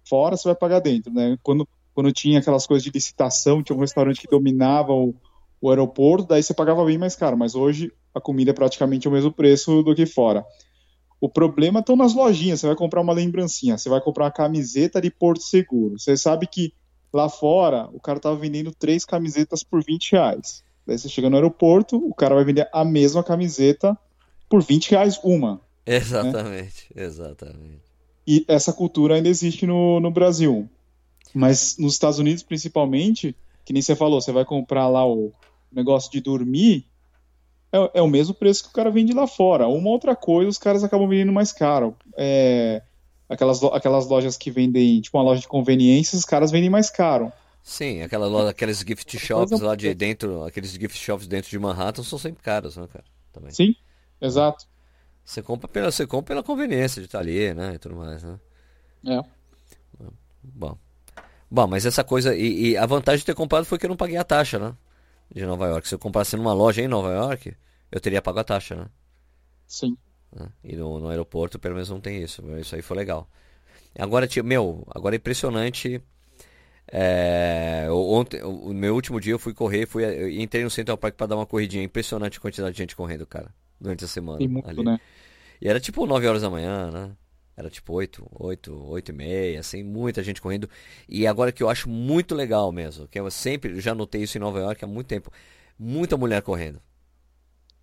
fora, você vai pagar dentro, né? Quando, quando tinha aquelas coisas de licitação, tinha um restaurante que dominava o, o aeroporto, daí você pagava bem mais caro, mas hoje a comida é praticamente o mesmo preço do que fora. O problema estão nas lojinhas, você vai comprar uma lembrancinha, você vai comprar uma camiseta de Porto Seguro. Você sabe que lá fora o cara estava vendendo três camisetas por 20 reais. Daí você chega no aeroporto, o cara vai vender a mesma camiseta por 20 reais uma. Exatamente, né? exatamente. E essa cultura ainda existe no, no Brasil. Mas nos Estados Unidos, principalmente, que nem você falou, você vai comprar lá o negócio de dormir, é, é, o mesmo preço que o cara vende lá fora. Uma outra coisa, os caras acabam vendendo mais caro. É, aquelas, aquelas lojas que vendem, tipo uma loja de conveniência, os caras vendem mais caro. Sim, aquela loja, aqueles gift shops lá de dentro, aqueles gift shops dentro de Manhattan são sempre caros, né, cara? Também. Sim, exato. Você compra pela, você compra pela conveniência de estar ali, né? E tudo mais, né? É. Bom. Bom, mas essa coisa. E, e, a vantagem de ter comprado foi que eu não paguei a taxa, né? De Nova York. Se eu comprasse numa loja em Nova York, eu teria pago a taxa, né? Sim. Né? E no, no aeroporto, pelo menos, não tem isso. Isso aí foi legal. Agora, meu, agora é impressionante. É, ontem, o meu último dia eu fui correr, fui, eu entrei no Central Park para dar uma corridinha. Impressionante a quantidade de gente correndo, cara durante a semana. Tem muito, ali. né? E era tipo 9 horas da manhã, né? Era tipo 8, 8, 8 e meia, assim, muita gente correndo. E agora que eu acho muito legal mesmo, que eu sempre, já notei isso em Nova York há muito tempo, muita mulher correndo.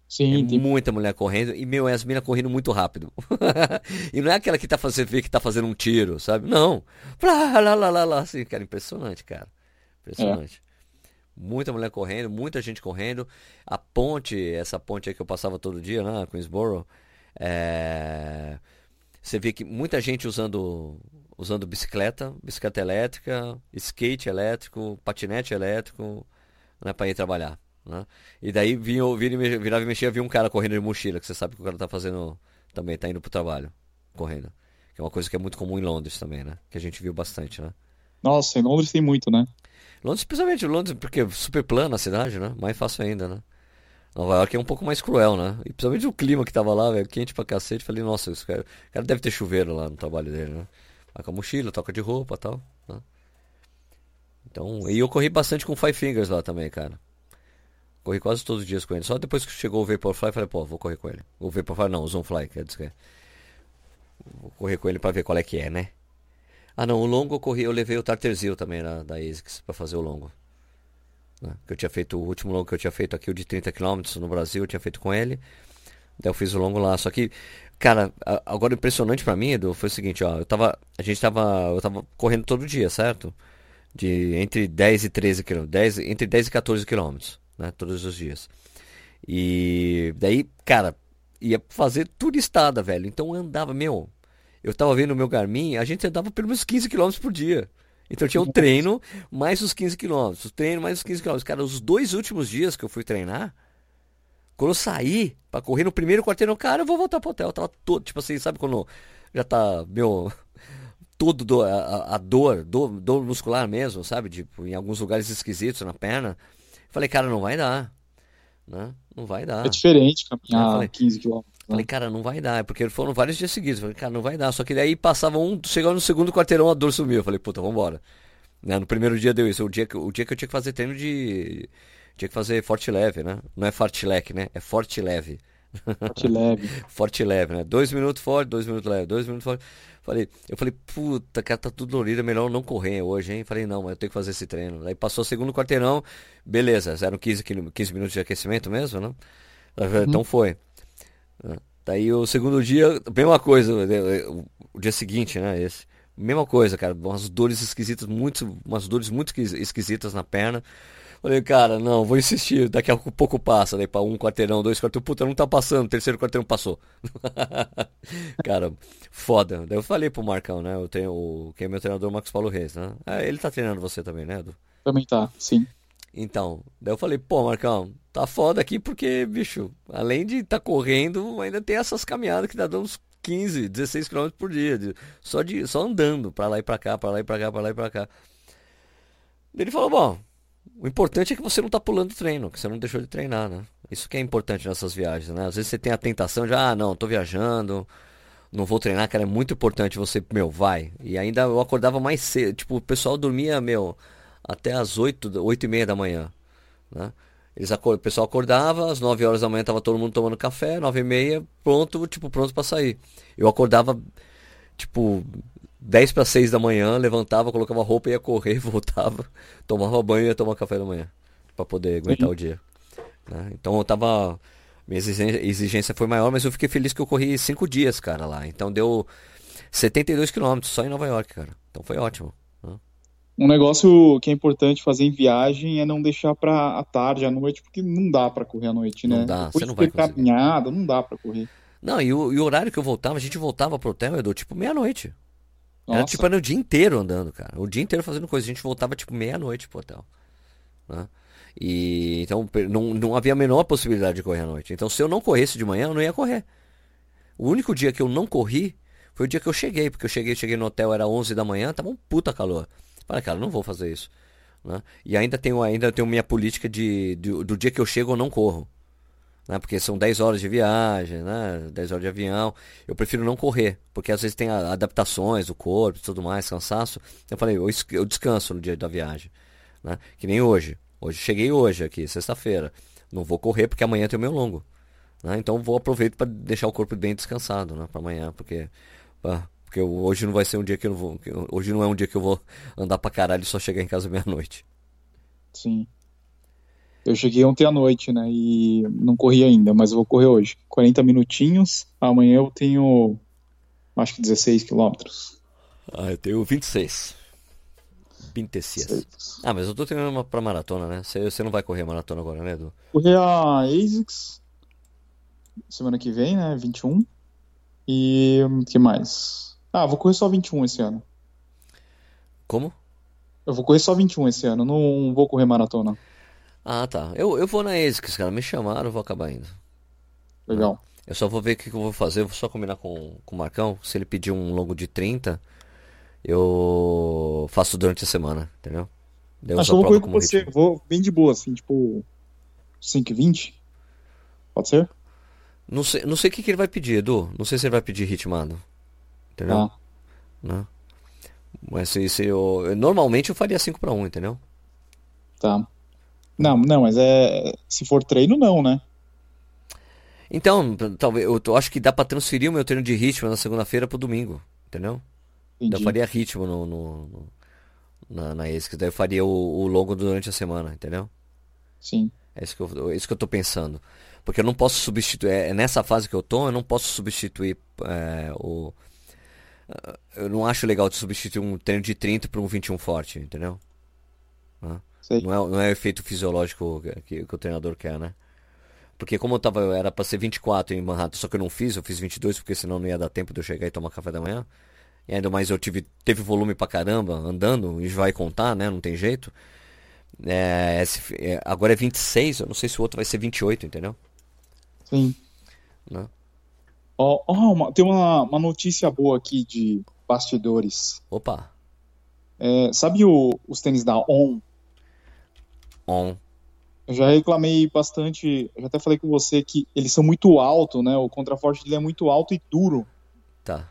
Sim, é tem... muita mulher correndo e meu, as minas correndo muito rápido. e não é aquela que tá fazendo, vê que tá fazendo um tiro, sabe? Não. Lá, lá, lá, lá, lá, assim, cara, impressionante, cara. Impressionante. É. Muita mulher correndo, muita gente correndo. A ponte, essa ponte aí que eu passava todo dia, né, Queensboro, é... você vê que muita gente usando usando bicicleta, bicicleta elétrica, skate elétrico, patinete elétrico, né, para ir trabalhar. Né? E daí vinha, vinha, virava e mexia, havia um cara correndo de mochila, que você sabe que o cara tá fazendo também, tá indo pro trabalho, correndo. Que é uma coisa que é muito comum em Londres também, né? Que a gente viu bastante, né? Nossa, em Londres tem muito, né? Londres, principalmente Londres, porque é super plana a cidade, né? Mais fácil ainda, né? Nova York é um pouco mais cruel, né? E principalmente o clima que tava lá, velho, quente pra cacete. Falei, nossa, esse cara, o cara deve ter chuveiro lá no trabalho dele, né? Vai com a mochila, toca de roupa e tal, né? Então, e eu corri bastante com Five Fingers lá também, cara. Corri quase todos os dias com ele. Só depois que chegou o Vaporfly, falei, pô, vou correr com ele. O Vaporfly não, o Zonefly, quer dizer. Vou correr com ele pra ver qual é que é, né? Ah não, o longo eu corri, eu levei o Tarterzil também na, da ASICS pra fazer o longo. Né? Que eu tinha feito, o último longo que eu tinha feito aqui, o de 30 km no Brasil, eu tinha feito com ele. Daí eu fiz o longo lá. Só que, cara, agora impressionante pra mim, Edu, foi o seguinte, ó. Eu tava. A gente tava. Eu tava correndo todo dia, certo? De entre 10 e 13 km. 10, entre 10 e 14 quilômetros né? Todos os dias. E daí, cara, ia fazer turistada, velho. Então eu andava, meu. Eu tava vendo o meu Garmin, a gente andava pelo menos 15 km por dia. Então tinha o treino mais os 15 km, o treino mais os 15 km. Cara, os dois últimos dias que eu fui treinar, quando eu saí pra correr no primeiro quarteirão, cara, eu vou voltar pro hotel. Eu tava todo, tipo assim, sabe quando já tá, meu, todo do, a, a, dor, dor, dor muscular mesmo, sabe? Tipo, em alguns lugares esquisitos na perna. Falei, cara, não vai dar. Né? Não vai dar. É diferente caminhar falei, 15 quilômetros. Falei, cara, não vai dar. Porque foram vários dias seguidos. Falei, cara, não vai dar. Só que daí passava um, chegava no segundo quarteirão, a dor sumiu. Falei, puta, vambora. Né? No primeiro dia deu isso. O dia, que, o dia que eu tinha que fazer treino de. Tinha que fazer forte leve, né? Não é forte leque, né? É forte leve. Forte leve. forte leve, né? Dois minutos forte, dois minutos leve, dois minutos forte. Falei, eu falei, puta, cara, tá tudo dolorido, é melhor não correr hoje, hein? Falei, não, mas eu tenho que fazer esse treino. Aí passou o segundo quarteirão, beleza, eram 15, 15 minutos de aquecimento mesmo, né? Uhum. Então foi. Daí o segundo dia, mesma coisa, o dia seguinte, né? Esse. Mesma coisa, cara, umas dores esquisitas, muito, umas dores muito esquisitas na perna. Falei, cara, não, vou insistir, daqui a pouco passa, daí pra um quarteirão, dois quarteirão, puta, não tá passando, terceiro quarteirão passou. cara, foda. Daí eu falei pro Marcão, né, eu tenho o, quem é meu treinador, o Marcos Paulo Reis, né? Ah, ele tá treinando você também, né, Edu? Também tá, sim. Então, daí eu falei, pô, Marcão, tá foda aqui porque, bicho, além de tá correndo, ainda tem essas caminhadas que dá uns 15, 16 km por dia, só, de, só andando pra lá e pra cá, pra lá e pra cá, pra lá e pra cá. Ele falou, bom, o importante é que você não está pulando treino, que você não deixou de treinar, né? Isso que é importante nessas viagens, né? Às vezes você tem a tentação de, ah, não, tô viajando, não vou treinar, cara, é muito importante você, meu, vai. E ainda eu acordava mais cedo, tipo, o pessoal dormia, meu, até as 8, 8 e meia da manhã, né? Eles, o pessoal acordava, às 9 horas da manhã tava todo mundo tomando café, 9 e meia, pronto, tipo, pronto para sair. Eu acordava, tipo, 10 para 6 da manhã, levantava, colocava roupa, ia correr, voltava, tomava banho e ia tomar café da manhã. para poder aguentar Sim. o dia. Né? Então eu tava. Minha exigência foi maior, mas eu fiquei feliz que eu corri 5 dias, cara, lá. Então deu 72 quilômetros só em Nova York, cara. Então foi ótimo. Um negócio que é importante fazer em viagem é não deixar pra à tarde, à noite, porque não dá para correr à noite, né? Não dá, Depois você não vai conseguir. caminhada, não dá para correr. Não, e o, e o, horário que eu voltava, a gente voltava pro hotel, Edu, tipo meia-noite. Era tipo, era o dia inteiro andando, cara. O dia inteiro fazendo coisa. A gente voltava tipo meia-noite pro hotel. Né? E então não, não havia a menor possibilidade de correr à noite. Então se eu não corresse de manhã, eu não ia correr. O único dia que eu não corri foi o dia que eu cheguei, porque eu cheguei, cheguei no hotel, era 11 da manhã, tava um puta calor. Falei, cara, não vou fazer isso. Né? E ainda tenho, ainda tenho minha política de, de, do dia que eu chego eu não corro né? Porque são 10 horas de viagem, né? 10 horas de avião. Eu prefiro não correr, porque às vezes tem adaptações do corpo e tudo mais, cansaço. Eu falei, eu descanso no dia da viagem, né? Que nem hoje. Hoje cheguei hoje aqui, sexta-feira. Não vou correr porque amanhã tem o meu longo. Né? Então vou aproveitar para deixar o corpo bem descansado, né? Para amanhã, porque ah, porque hoje não vai ser um dia que eu vou, hoje não é um dia que eu vou andar para caralho e só chegar em casa meia-noite. Sim. Eu cheguei ontem à noite, né? E não corri ainda, mas eu vou correr hoje. 40 minutinhos. Amanhã eu tenho acho que 16 quilômetros. Ah, eu tenho 26. 26. Ah, mas eu tô treinando pra maratona, né? Você, você não vai correr a maratona agora, né, Edu? Correr a ASICS semana que vem, né? 21. E o que mais? Ah, vou correr só 21 esse ano. Como? Eu vou correr só 21 esse ano, não vou correr maratona. Ah, tá. Eu, eu vou na ASICS, cara. Me chamaram, eu vou acabar indo. Legal. Eu só vou ver o que eu vou fazer. Eu vou só combinar com, com o Marcão. Se ele pedir um longo de 30, eu faço durante a semana, entendeu? Daí Acho que eu vou correr com você. Ritmo. Vou bem de boa, assim, tipo 5,20. Pode ser? Não sei, não sei o que, que ele vai pedir, Edu. Não sei se ele vai pedir ritmado. Entendeu? Ah. Né? Mas se, se eu, normalmente eu faria 5 para 1, entendeu? Tá. Não, não, mas é. Se for treino, não, né? Então, talvez eu acho que dá pra transferir o meu treino de ritmo na segunda-feira pro domingo, entendeu? Daí Eu Entendi. faria ritmo no, no- no- na, na ASICS, daí eu faria o, o longo durante a semana, entendeu? Sim. É isso que eu, é isso que eu tô pensando. Porque eu não posso substituir, é nessa fase que eu tô, eu não posso substituir é, o. Eu não acho legal de substituir um treino de 30 por um 21 forte, entendeu? Sei. Não é, não é o efeito fisiológico que, que- o treinador quer, né? Porque como eu tava, era pra ser 24 em Manhattan, só que eu não fiz, eu fiz 22 porque senão não ia dar tempo de eu chegar e tomar café da manhã. E ainda mais eu tive, teve volume pra caramba andando, e vai contar, né? Não tem jeito. É, esse- é, agora é 26, eu não sei se o outro vai ser 28, entendeu? Sim. Né? Ó, uma- tem uma, uma notícia boa aqui de bastidores. Opa, É, sabe o- os tênis da On? on. Eu já reclamei bastante, já até falei com você que eles são muito altos, né? O contraforte dele é muito alto e duro. Tá.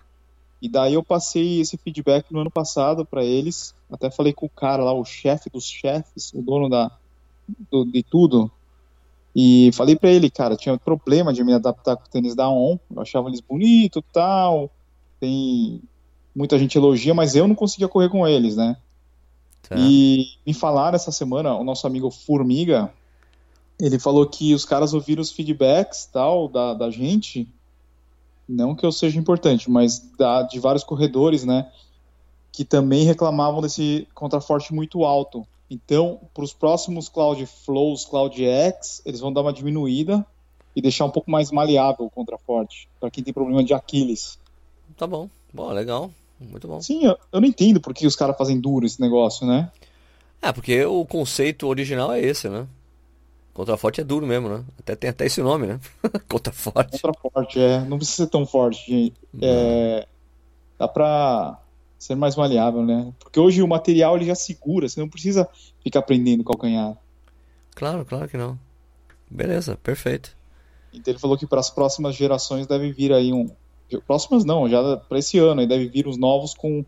E daí eu passei esse feedback no ano passado para eles. Até falei com o cara lá, o chefe dos chefes, o dono da, do- de tudo. E falei para ele, cara, tinha problema de me adaptar com o tênis da On. Eu achava eles bonitos e tal. Tem muita gente elogia, mas eu não conseguia correr com eles, né? Tá. E me falaram essa semana, o nosso amigo Formiga, ele falou que os caras ouviram os feedbacks tal da, da gente, não que eu seja importante, mas da, de vários corredores, né, que também reclamavam desse contraforte muito alto. Então, para os próximos Cloud Flows, Cloud X, eles vão dar uma diminuída e deixar um pouco mais maleável o contraforte, para quem tem problema de Aquiles. Tá bom. Bom, legal. Muito bom. Sim, eu, eu não entendo por que os caras fazem duro esse negócio, né? É, porque o conceito original é esse, né? Contraforte é duro mesmo, né? Até tem até esse nome, né? Contraforte. Contraforte, é. Não precisa ser tão forte, gente. É, dá pra ser mais maleável, né? Porque hoje o material ele já segura, você não precisa ficar prendendo o calcanhar. Claro, claro que não. Beleza, perfeito. Então ele falou que para as próximas gerações deve vir aí um. Próximas não, já para esse ano, aí deve vir os novos com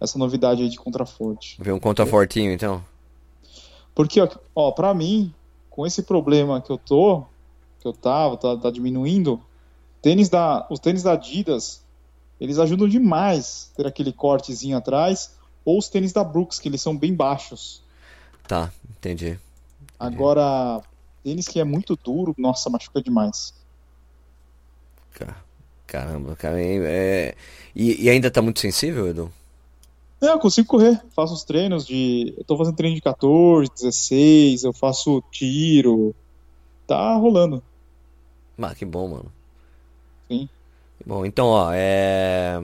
essa novidade aí de contraforte. Vê um contrafortinho, então. Porque, ó, ó para mim, com esse problema que eu tô, que eu tava, tá, tá diminuindo, tênis da, os tênis da Adidas, eles ajudam demais ter aquele cortezinho atrás, ou os tênis da Brooks, que eles são bem baixos. Tá, entendi. Agora, tênis que é muito duro, nossa, machuca demais. Ca- Caramba, cara. É... E, e ainda tá muito sensível, Edu? É, eu consigo correr, faço os treinos de. Eu tô fazendo treino de 14, 16, eu faço tiro. Tá rolando. Ah, que bom, mano. Sim. Bom, então, ó, é.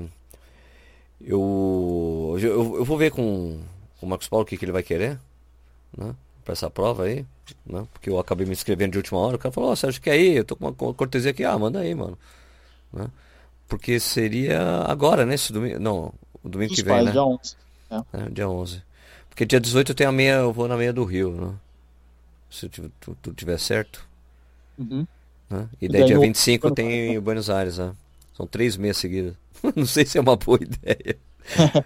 Eu, eu, eu vou ver com, com o Marcos Paulo o que, que ele vai querer, né? Pra essa prova aí, né? Porque eu acabei me inscrevendo de última hora. O cara falou: Ó, Sérgio, quer ir? Eu tô com uma co- cortesia aqui. Ah, manda aí, mano. Né? Porque seria agora, né? Esse domingo. Não, o domingo Dos que vem, pais, né? dia 11. É, dia 11. Porque dia 18 eu tenho a meia, eu vou na meia do Rio, né? Se tu, tu, tu tiver certo, Uhum. né? E daí daí dia no- 25 eu tenho em Buenos Aires, né? São três meias seguidas. Não sei se é uma boa ideia.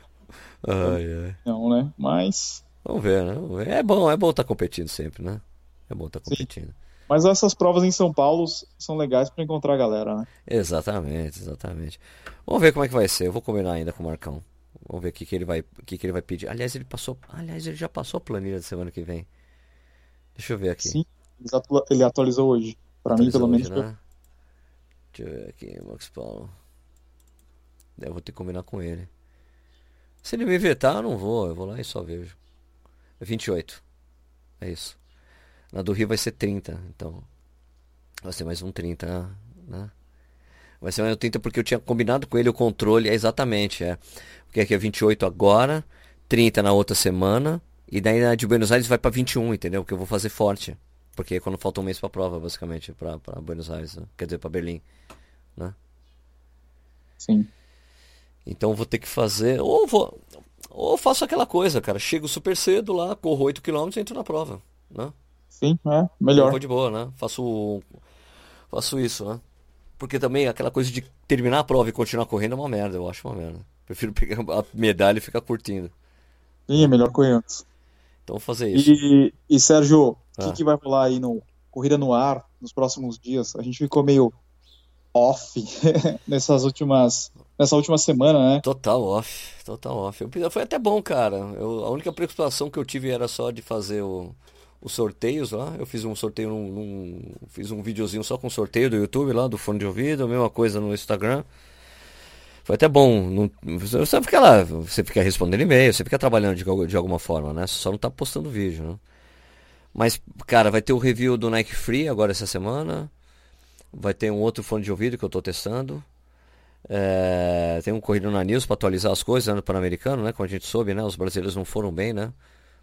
Ai, ai. Não, né? Mas. Vamos ver, né? Vamos ver. É bom, é bom estar competindo sempre, né? É bom estar Sim. competindo. Mas essas provas em São Paulo são legais pra encontrar a galera, né? Exatamente, exatamente. Vamos ver como é que vai ser. Eu vou combinar ainda com o Marcão. Vamos ver o que, que ele vai, o que, que ele vai pedir. Aliás, ele passou, aliás, ele já passou a planilha da semana que vem. Deixa eu ver aqui. Sim, ele atualizou hoje. Pra mim, pelo menos. hoje, né? Deixa eu ver aqui, Max Paulo. Eu vou ter que combinar com ele. Se ele me vetar, eu não vou. Eu vou lá e só vejo. É 28. É isso. Na do Rio vai ser 30, então. Vai ser mais um 30, né? Vai ser mais um 30 porque eu tinha combinado com ele o controle, é exatamente, é. Porque aqui é 28 agora, 30 na outra semana, e daí na de Buenos Aires vai pra 21, entendeu? Porque eu vou fazer forte. Porque é quando falta um mês pra prova, basicamente, pra, pra Buenos Aires, né? quer dizer, pra Berlim. Sim. Então vou ter que fazer, ou vou, ou faço aquela coisa, cara, chego super cedo lá, corro 8 km e entro na prova, né? Sim, é. Eu Melhor. vou de boa, né? Faço, faço isso, né? Porque também aquela coisa de terminar a prova e continuar correndo é uma merda, eu acho uma merda. Prefiro pegar a medalha e ficar curtindo. Sim, é melhor correr antes. Então vou fazer isso. E, e Sérgio, o que, ah. que vai rolar aí no Corrida no Ar nos próximos dias. A gente ficou meio off nessas últimas nessa última semana, né? Total off, total off. Eu, foi até bom, cara. Eu, a única preocupação que eu tive era só de fazer o, os sorteios lá. Eu fiz um sorteio num, num, fiz um videozinho só com sorteio do YouTube lá, do fone de ouvido, a mesma coisa no Instagram. Foi até bom. Não, você fica lá, você fica respondendo e-mail, você fica trabalhando de, de alguma forma, né? Só não tá postando vídeo, né? Mas, cara, vai ter o review do Nike Free agora essa semana. Vai ter um outro fone de ouvido que eu estou testando. É, tem um corrido na News para atualizar as coisas né, no Pan-Americano, né? Como a gente soube, né? Os brasileiros não foram bem, né?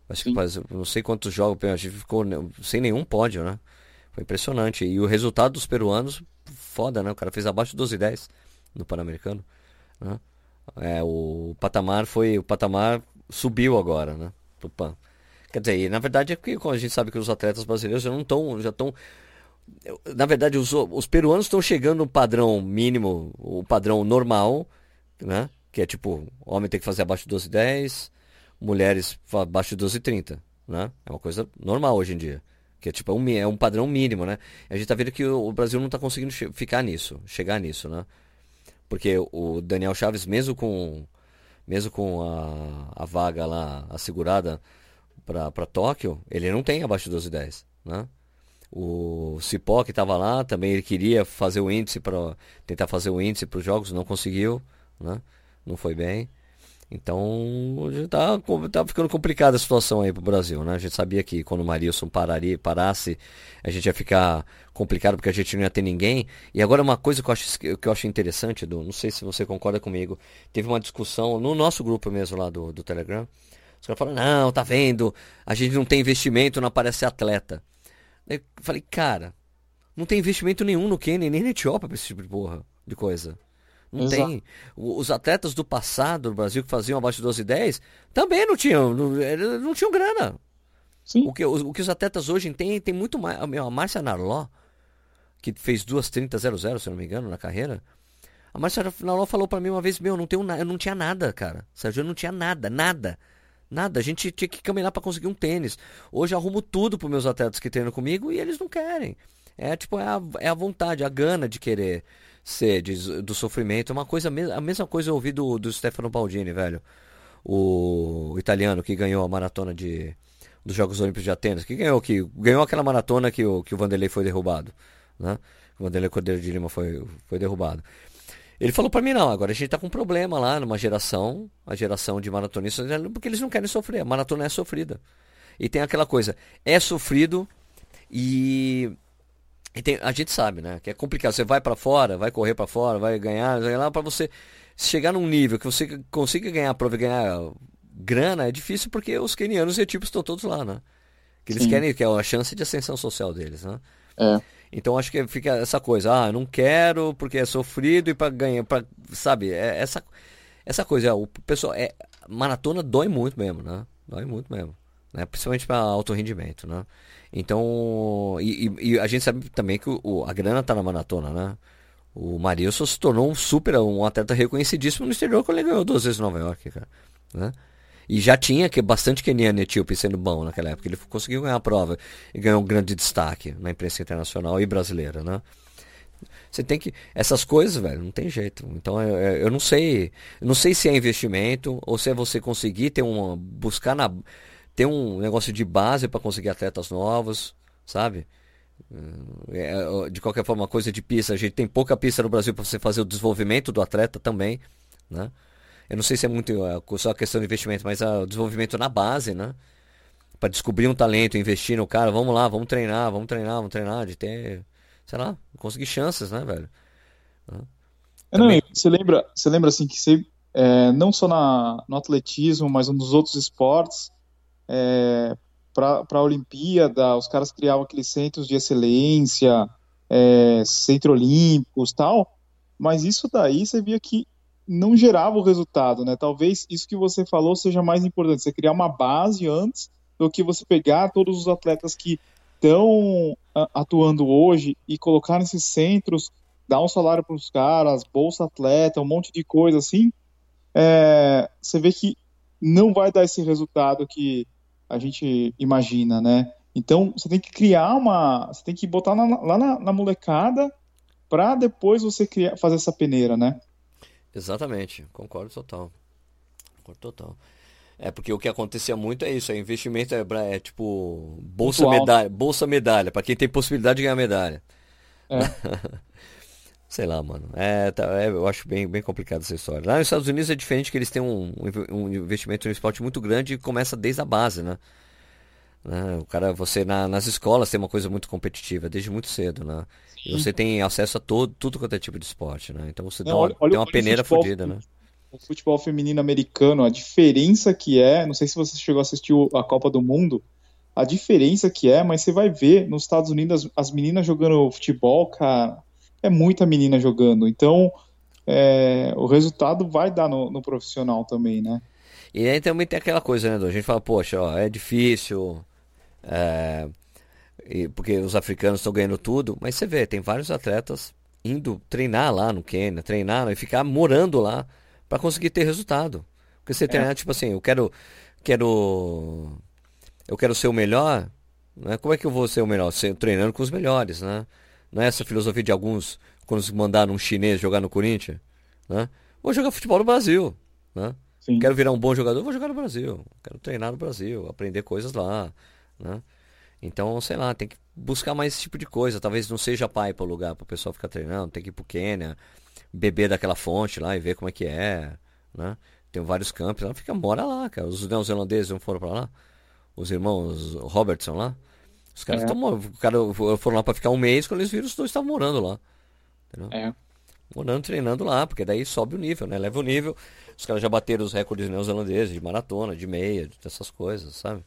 Acho que faz, não sei quantos jogos, a gente ficou sem nenhum pódio, né? Foi impressionante. E o resultado dos peruanos, foda, né? O cara fez abaixo de 12 e 10 no Pan-Americano. Né? É, o patamar foi. O patamar subiu agora, né? Pro Pan. Quer dizer, na verdade é que a gente sabe que os atletas brasileiros já não estão, já estão na verdade os, os peruanos estão chegando no padrão mínimo, o padrão normal, né? Que é tipo, homem tem que fazer abaixo de 12,10, mulheres abaixo de 12,30, né? É uma coisa normal hoje em dia. Que é tipo, é um, é um padrão mínimo, né? A gente tá vendo que o, Brasil não tá conseguindo ficar nisso, chegar nisso, né? Porque o Daniel Chaves, mesmo com, mesmo com a, a vaga lá assegurada para Tóquio, ele não tem abaixo de 12,10, né? O Cipó que estava lá também ele queria fazer o índice para tentar fazer o índice para os jogos, não conseguiu, né? Não foi bem. Então está tá ficando complicada a situação aí para o Brasil, né? A gente sabia que quando o Marilson pararia, parasse, a gente ia ficar complicado porque a gente não ia ter ninguém. E agora uma coisa que eu acho, que eu acho interessante, Edu, não sei se você concorda comigo, teve uma discussão no nosso grupo mesmo lá do, do Telegram os caras falam, não, tá vendo? A gente não tem investimento, não aparece atleta. Eu falei, cara, não tem investimento nenhum no Quênia, nem na Etiópia pra esse tipo de porra, de coisa. Não Exato. tem. Os atletas do passado do Brasil que faziam abaixo de 12 e 10 também não tinham, não, não tinham grana. Sim. O, que, o, o, que os atletas hoje têm, tem muito mais. A Márcia Narló, que fez 2.30.00, se eu não me engano, na carreira. A Márcia Narló falou para mim uma vez, meu, não tenho, eu não tinha nada, cara. Sérgio, eu não tinha nada, nada. Nada, a gente tinha que caminhar para conseguir um tênis. Hoje arrumo tudo para meus atletas que treinam comigo e eles não querem. É tipo, é a, é a vontade, a gana de querer ser de, do sofrimento. É uma coisa, a mesma coisa eu ouvi do, do Stefano Baldini, velho. O, italiano que ganhou a maratona de, dos Jogos Olímpicos de Atenas, que ganhou, que ganhou aquela maratona que o, que o Vanderlei foi derrubado. Né? O Vanderlei Cordeiro de Lima foi, foi derrubado. Ele falou para mim, não, agora a gente tá com um problema lá numa geração, a geração de maratonistas, porque eles não querem sofrer. A maratona é sofrida. E tem aquela coisa, é sofrido e, e tem, a gente sabe, né, que é complicado. Você vai para fora, vai correr para fora, vai ganhar, vai lá para você chegar num nível que você consiga ganhar a prova e ganhar grana, é difícil porque os kenianos e etíopes estão todos lá, né? Que eles Sim. querem, que é a chance de ascensão social deles, né? É. Então acho que fica essa coisa, ah, não quero porque é sofrido e para ganhar, para sabe, é essa essa coisa, o pessoal é maratona dói muito mesmo, né? Dói muito mesmo, né? Principalmente para alto rendimento, né? Então, e, e, a gente sabe também que o, a grana tá na maratona, né? O Marilson se tornou um super, um atleta reconhecidíssimo no exterior quando ele ganhou duas vezes em Nova York, cara, né? E já tinha que bastante keniano e etíope sendo bom naquela época. Ele conseguiu ganhar a prova e ganhou um grande destaque na imprensa internacional e brasileira, né? Você tem que. Essas coisas, velho, não tem jeito. Então eu, eu não sei. Não sei se é investimento ou se é você conseguir ter uma. buscar na. ter um negócio de base para conseguir atletas novos, sabe? É, é, de qualquer forma, coisa de pista. A gente tem pouca pista no Brasil para você fazer o desenvolvimento do atleta também, né? Eu não sei se é muito é, só a questão do investimento, mas o desenvolvimento na base, né? Para descobrir um talento, investir no cara, vamos lá, vamos treinar, vamos treinar, vamos treinar, de ter, sei lá, conseguir chances, né, velho? É, não, você lembra, você lembra assim que você, é, não só na, no atletismo, mas nos outros esportes, é, para a Olimpíada, os caras criavam aqueles centros de excelência, é, centro olímpicos tal, mas isso daí você via que não gerava o resultado, né? Talvez isso que você falou seja mais importante, você criar uma base antes do que você pegar todos os atletas que estão atuando hoje e colocar nesses centros, dar um salário para os caras, bolsa atleta, um monte de coisa assim. É, você vê que não vai dar esse resultado que a gente imagina, né? Então, você tem que criar uma. Você tem que botar na, lá na, na molecada para depois você criar, fazer essa peneira, né? Exatamente, concordo total. Concordo total. É porque o que acontecia muito é isso, é investimento é, é tipo bolsa medalha, bolsa medalha, para quem tem possibilidade de ganhar medalha. É. Sei lá, mano. É, tá, é, eu acho bem, bem complicado essa história. Lá nos Estados Unidos é diferente que eles têm um, um investimento no esporte muito grande e começa desde a base, né? Né? O cara, você na, nas escolas tem uma coisa muito competitiva desde muito cedo, né? E você tem acesso a todo, tudo quanto é tipo de esporte, né? Então você Não, olha, tem uma peneira fodida, né? O futebol feminino americano, a diferença que é, não sei se você chegou a assistir a Copa do Mundo, a diferença que é, mas você vai ver nos Estados Unidos as, as meninas jogando futebol, cara, é muita menina jogando. Então, é, o resultado vai dar no, no, profissional também, né? E aí também tem aquela coisa, né, Edu? A gente fala, poxa, ó, é difícil, é, porque os africanos estão ganhando tudo, mas você vê, tem vários atletas indo treinar lá no Quênia, treinar e ficar morando lá para conseguir ter resultado. Porque você treinar, é. tipo assim, eu quero. Quero. Eu quero ser o melhor. Né? Como é que eu vou ser o melhor? Ser, treinando com os melhores, né? Não é essa filosofia de alguns quando mandaram um chinês jogar no Corinthians, né? Vou jogar futebol no Brasil, né? Sim. Quero virar um bom jogador, vou jogar no Brasil. Quero treinar no Brasil, aprender coisas lá, né? Então, sei lá, tem que buscar mais esse tipo de coisa. Talvez não seja pai para o lugar para o pessoal ficar treinando, tem que ir pro Quênia, beber daquela fonte lá e ver como é que é, né? Tem vários campos, ela fica, mora lá, cara. Os neozelandeses não foram para lá? Os irmãos Robertson lá? Os caras estão é. cara, foram lá para ficar um mês, quando eles viram, os dois estavam morando lá. Entendeu? É. Morando, treinando lá, porque daí sobe o nível, né? Leva o nível. Os caras já bateram os recordes neozelandeses de maratona, de meia, dessas coisas, sabe?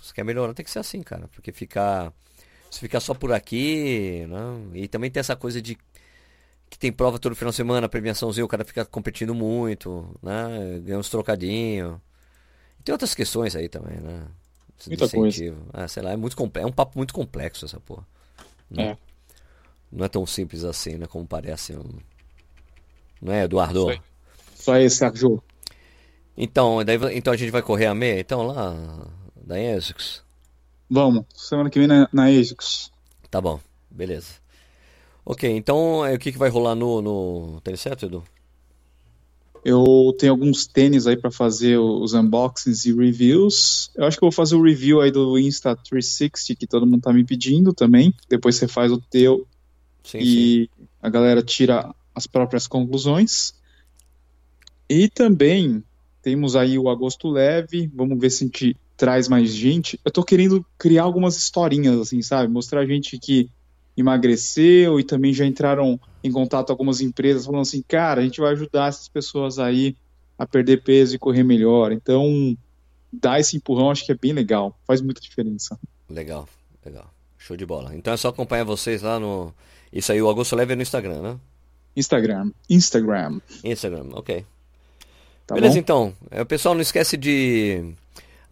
Se quer melhorar, tem que ser assim, cara. Porque ficar. Se ficar só por aqui, não. E também tem essa coisa de que tem prova todo final de semana, premiaçãozinha, o cara fica competindo muito, né? Ganha uns trocadinhos. Tem outras questões aí também, né? Muita coisa. Ah, sei lá, é, muito, é um papo muito complexo essa porra. Né? É. Não é tão simples assim, né? Como parece. Um... Não é, Eduardo? Só aí, Sérgio. Então, daí, então a gente vai correr a meia, então, lá da ASICS? Vamos, semana que vem na, na. Tá bom, beleza. Ok, então é, o que, que vai rolar no, no tênis certo, Edu? Eu tenho alguns tênis aí para fazer os unboxings e reviews. Eu acho que eu vou fazer o review aí do Insta 360 que todo mundo tá me pedindo também. Depois você faz o teu sim, e sim. a galera tira as próprias conclusões. E também temos aí o Agosto Leve. Vamos ver se a gente traz mais gente. Eu tô querendo criar algumas historinhas, assim, sabe? Mostrar gente que emagreceu e também já entraram em contato algumas empresas falando assim, cara, a gente vai ajudar essas pessoas aí a perder peso e correr melhor. Então, dar esse empurrão acho que é bem legal, faz muita diferença. Legal, legal. Show de bola. Então é só acompanhar vocês lá no. Isso aí, o Augusto Leve é no Instagram, né? Instagram. Instagram. Instagram, ok. Tá Beleza, bom? então. O pessoal não esquece de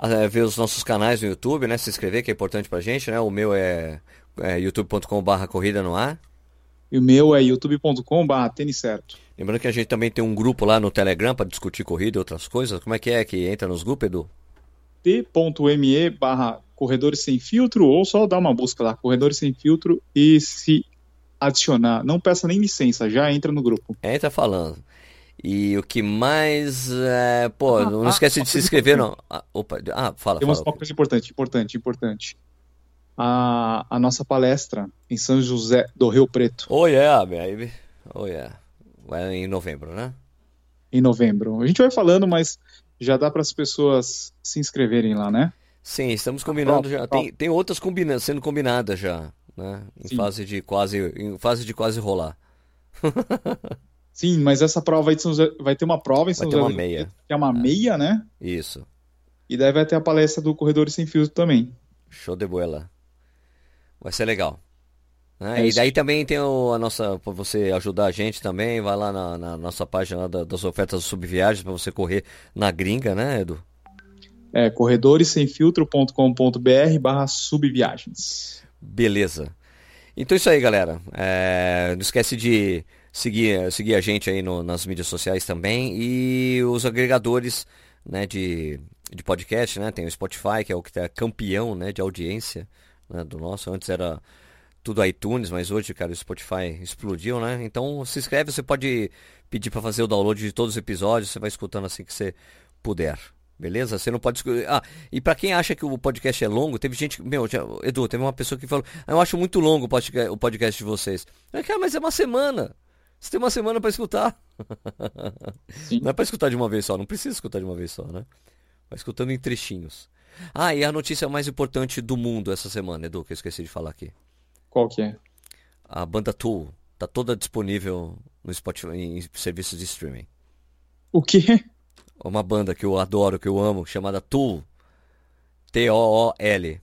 eh, ver os nossos canais no YouTube, né? Se inscrever, que é importante pra gente, né? O meu é é youtube.com.br corrida no ar. E o meu é youtube.com.br tênis certo. Lembrando que a gente também tem um grupo lá no Telegram para discutir corrida e outras coisas. Como é que é que entra nos grupos, Edu? t.me barra corredores sem filtro ou só dá uma busca lá, corredores sem filtro e se adicionar. Não peça nem licença, já entra no grupo. Entra falando. E o que mais. É, pô, ah, não esquece ah, de se inscrever, não. Ah, opa, ah, fala, Tem fala. uma coisa importante, importante, importante a, a nossa palestra em São José do Rio Preto. Oh yeah, baby. Oh yeah. Vai em novembro, né? Em novembro. A gente vai falando, mas já dá para as pessoas se inscreverem lá, né? Sim, estamos combinando já. Tem, tem outras combina sendo combinadas já, né? Em Sim. fase de quase, em fase de quase rolar. Sim, mas essa prova aí José, vai ter uma prova em São José. Vai ter uma meia. Que é uma é. meia, né? Isso. E daí vai ter a palestra do Corredores Sem Filtro também. Show de bola. Vai ser legal. Né? É e daí também tem o, a nossa. para você ajudar a gente também, vai lá na, na nossa página da, das ofertas subviagens para você correr na gringa, né, Edu? É, corredoressemfiltro.com.br barra subviagens. Beleza. Então é isso aí, galera. É, não esquece de seguir, seguir a gente aí no, nas mídias sociais também e os agregadores né, de, de podcast, né? Tem o Spotify, que é o que é campeão, né, de audiência né, do nosso. Antes era tudo iTunes, mas hoje, cara, o Spotify explodiu, né? Então se inscreve, você pode pedir para fazer o download de todos os episódios, você vai escutando assim que você puder. Beleza? Você não pode. Ah, e para quem acha que o podcast é longo, teve gente. Meu, já... Edu, teve uma pessoa que falou: ah, Eu acho muito longo o podcast de vocês. Eu, cara, mas é uma semana. Você tem uma semana para escutar. Sim. Não é para escutar de uma vez só, não precisa escutar de uma vez só, né? Vai escutando em trechinhos. Ah, e a notícia mais importante do mundo essa semana, Edu, que eu esqueci de falar aqui. Qual que é? A banda Tool tá toda disponível no Spotify em serviços de streaming. O quê? Uma banda que eu adoro, que eu amo, chamada Tool. T-O-O-L.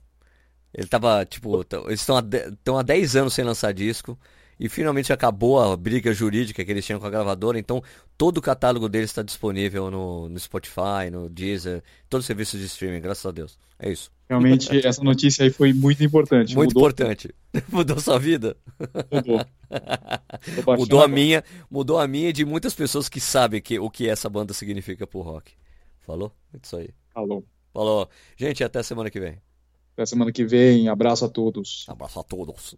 Ele tava, tipo, eles estão há, há 10 anos sem lançar disco. E finalmente acabou a briga jurídica que eles tinham com a gravadora, então todo o catálogo deles está disponível no, no, Spotify, no Deezer, todos os serviços de streaming, graças a Deus. É isso. Realmente, essa notícia aí foi muito importante. Muito mudou... importante. Mudou sua vida? Mudou. mudou a minha, mudou a minha e de muitas pessoas que sabem que, o que essa banda significa pro rock. Falou? É isso aí. Falou. Falou. Gente, até semana que vem. Até semana que vem. Abraço a todos. Abraço a todos.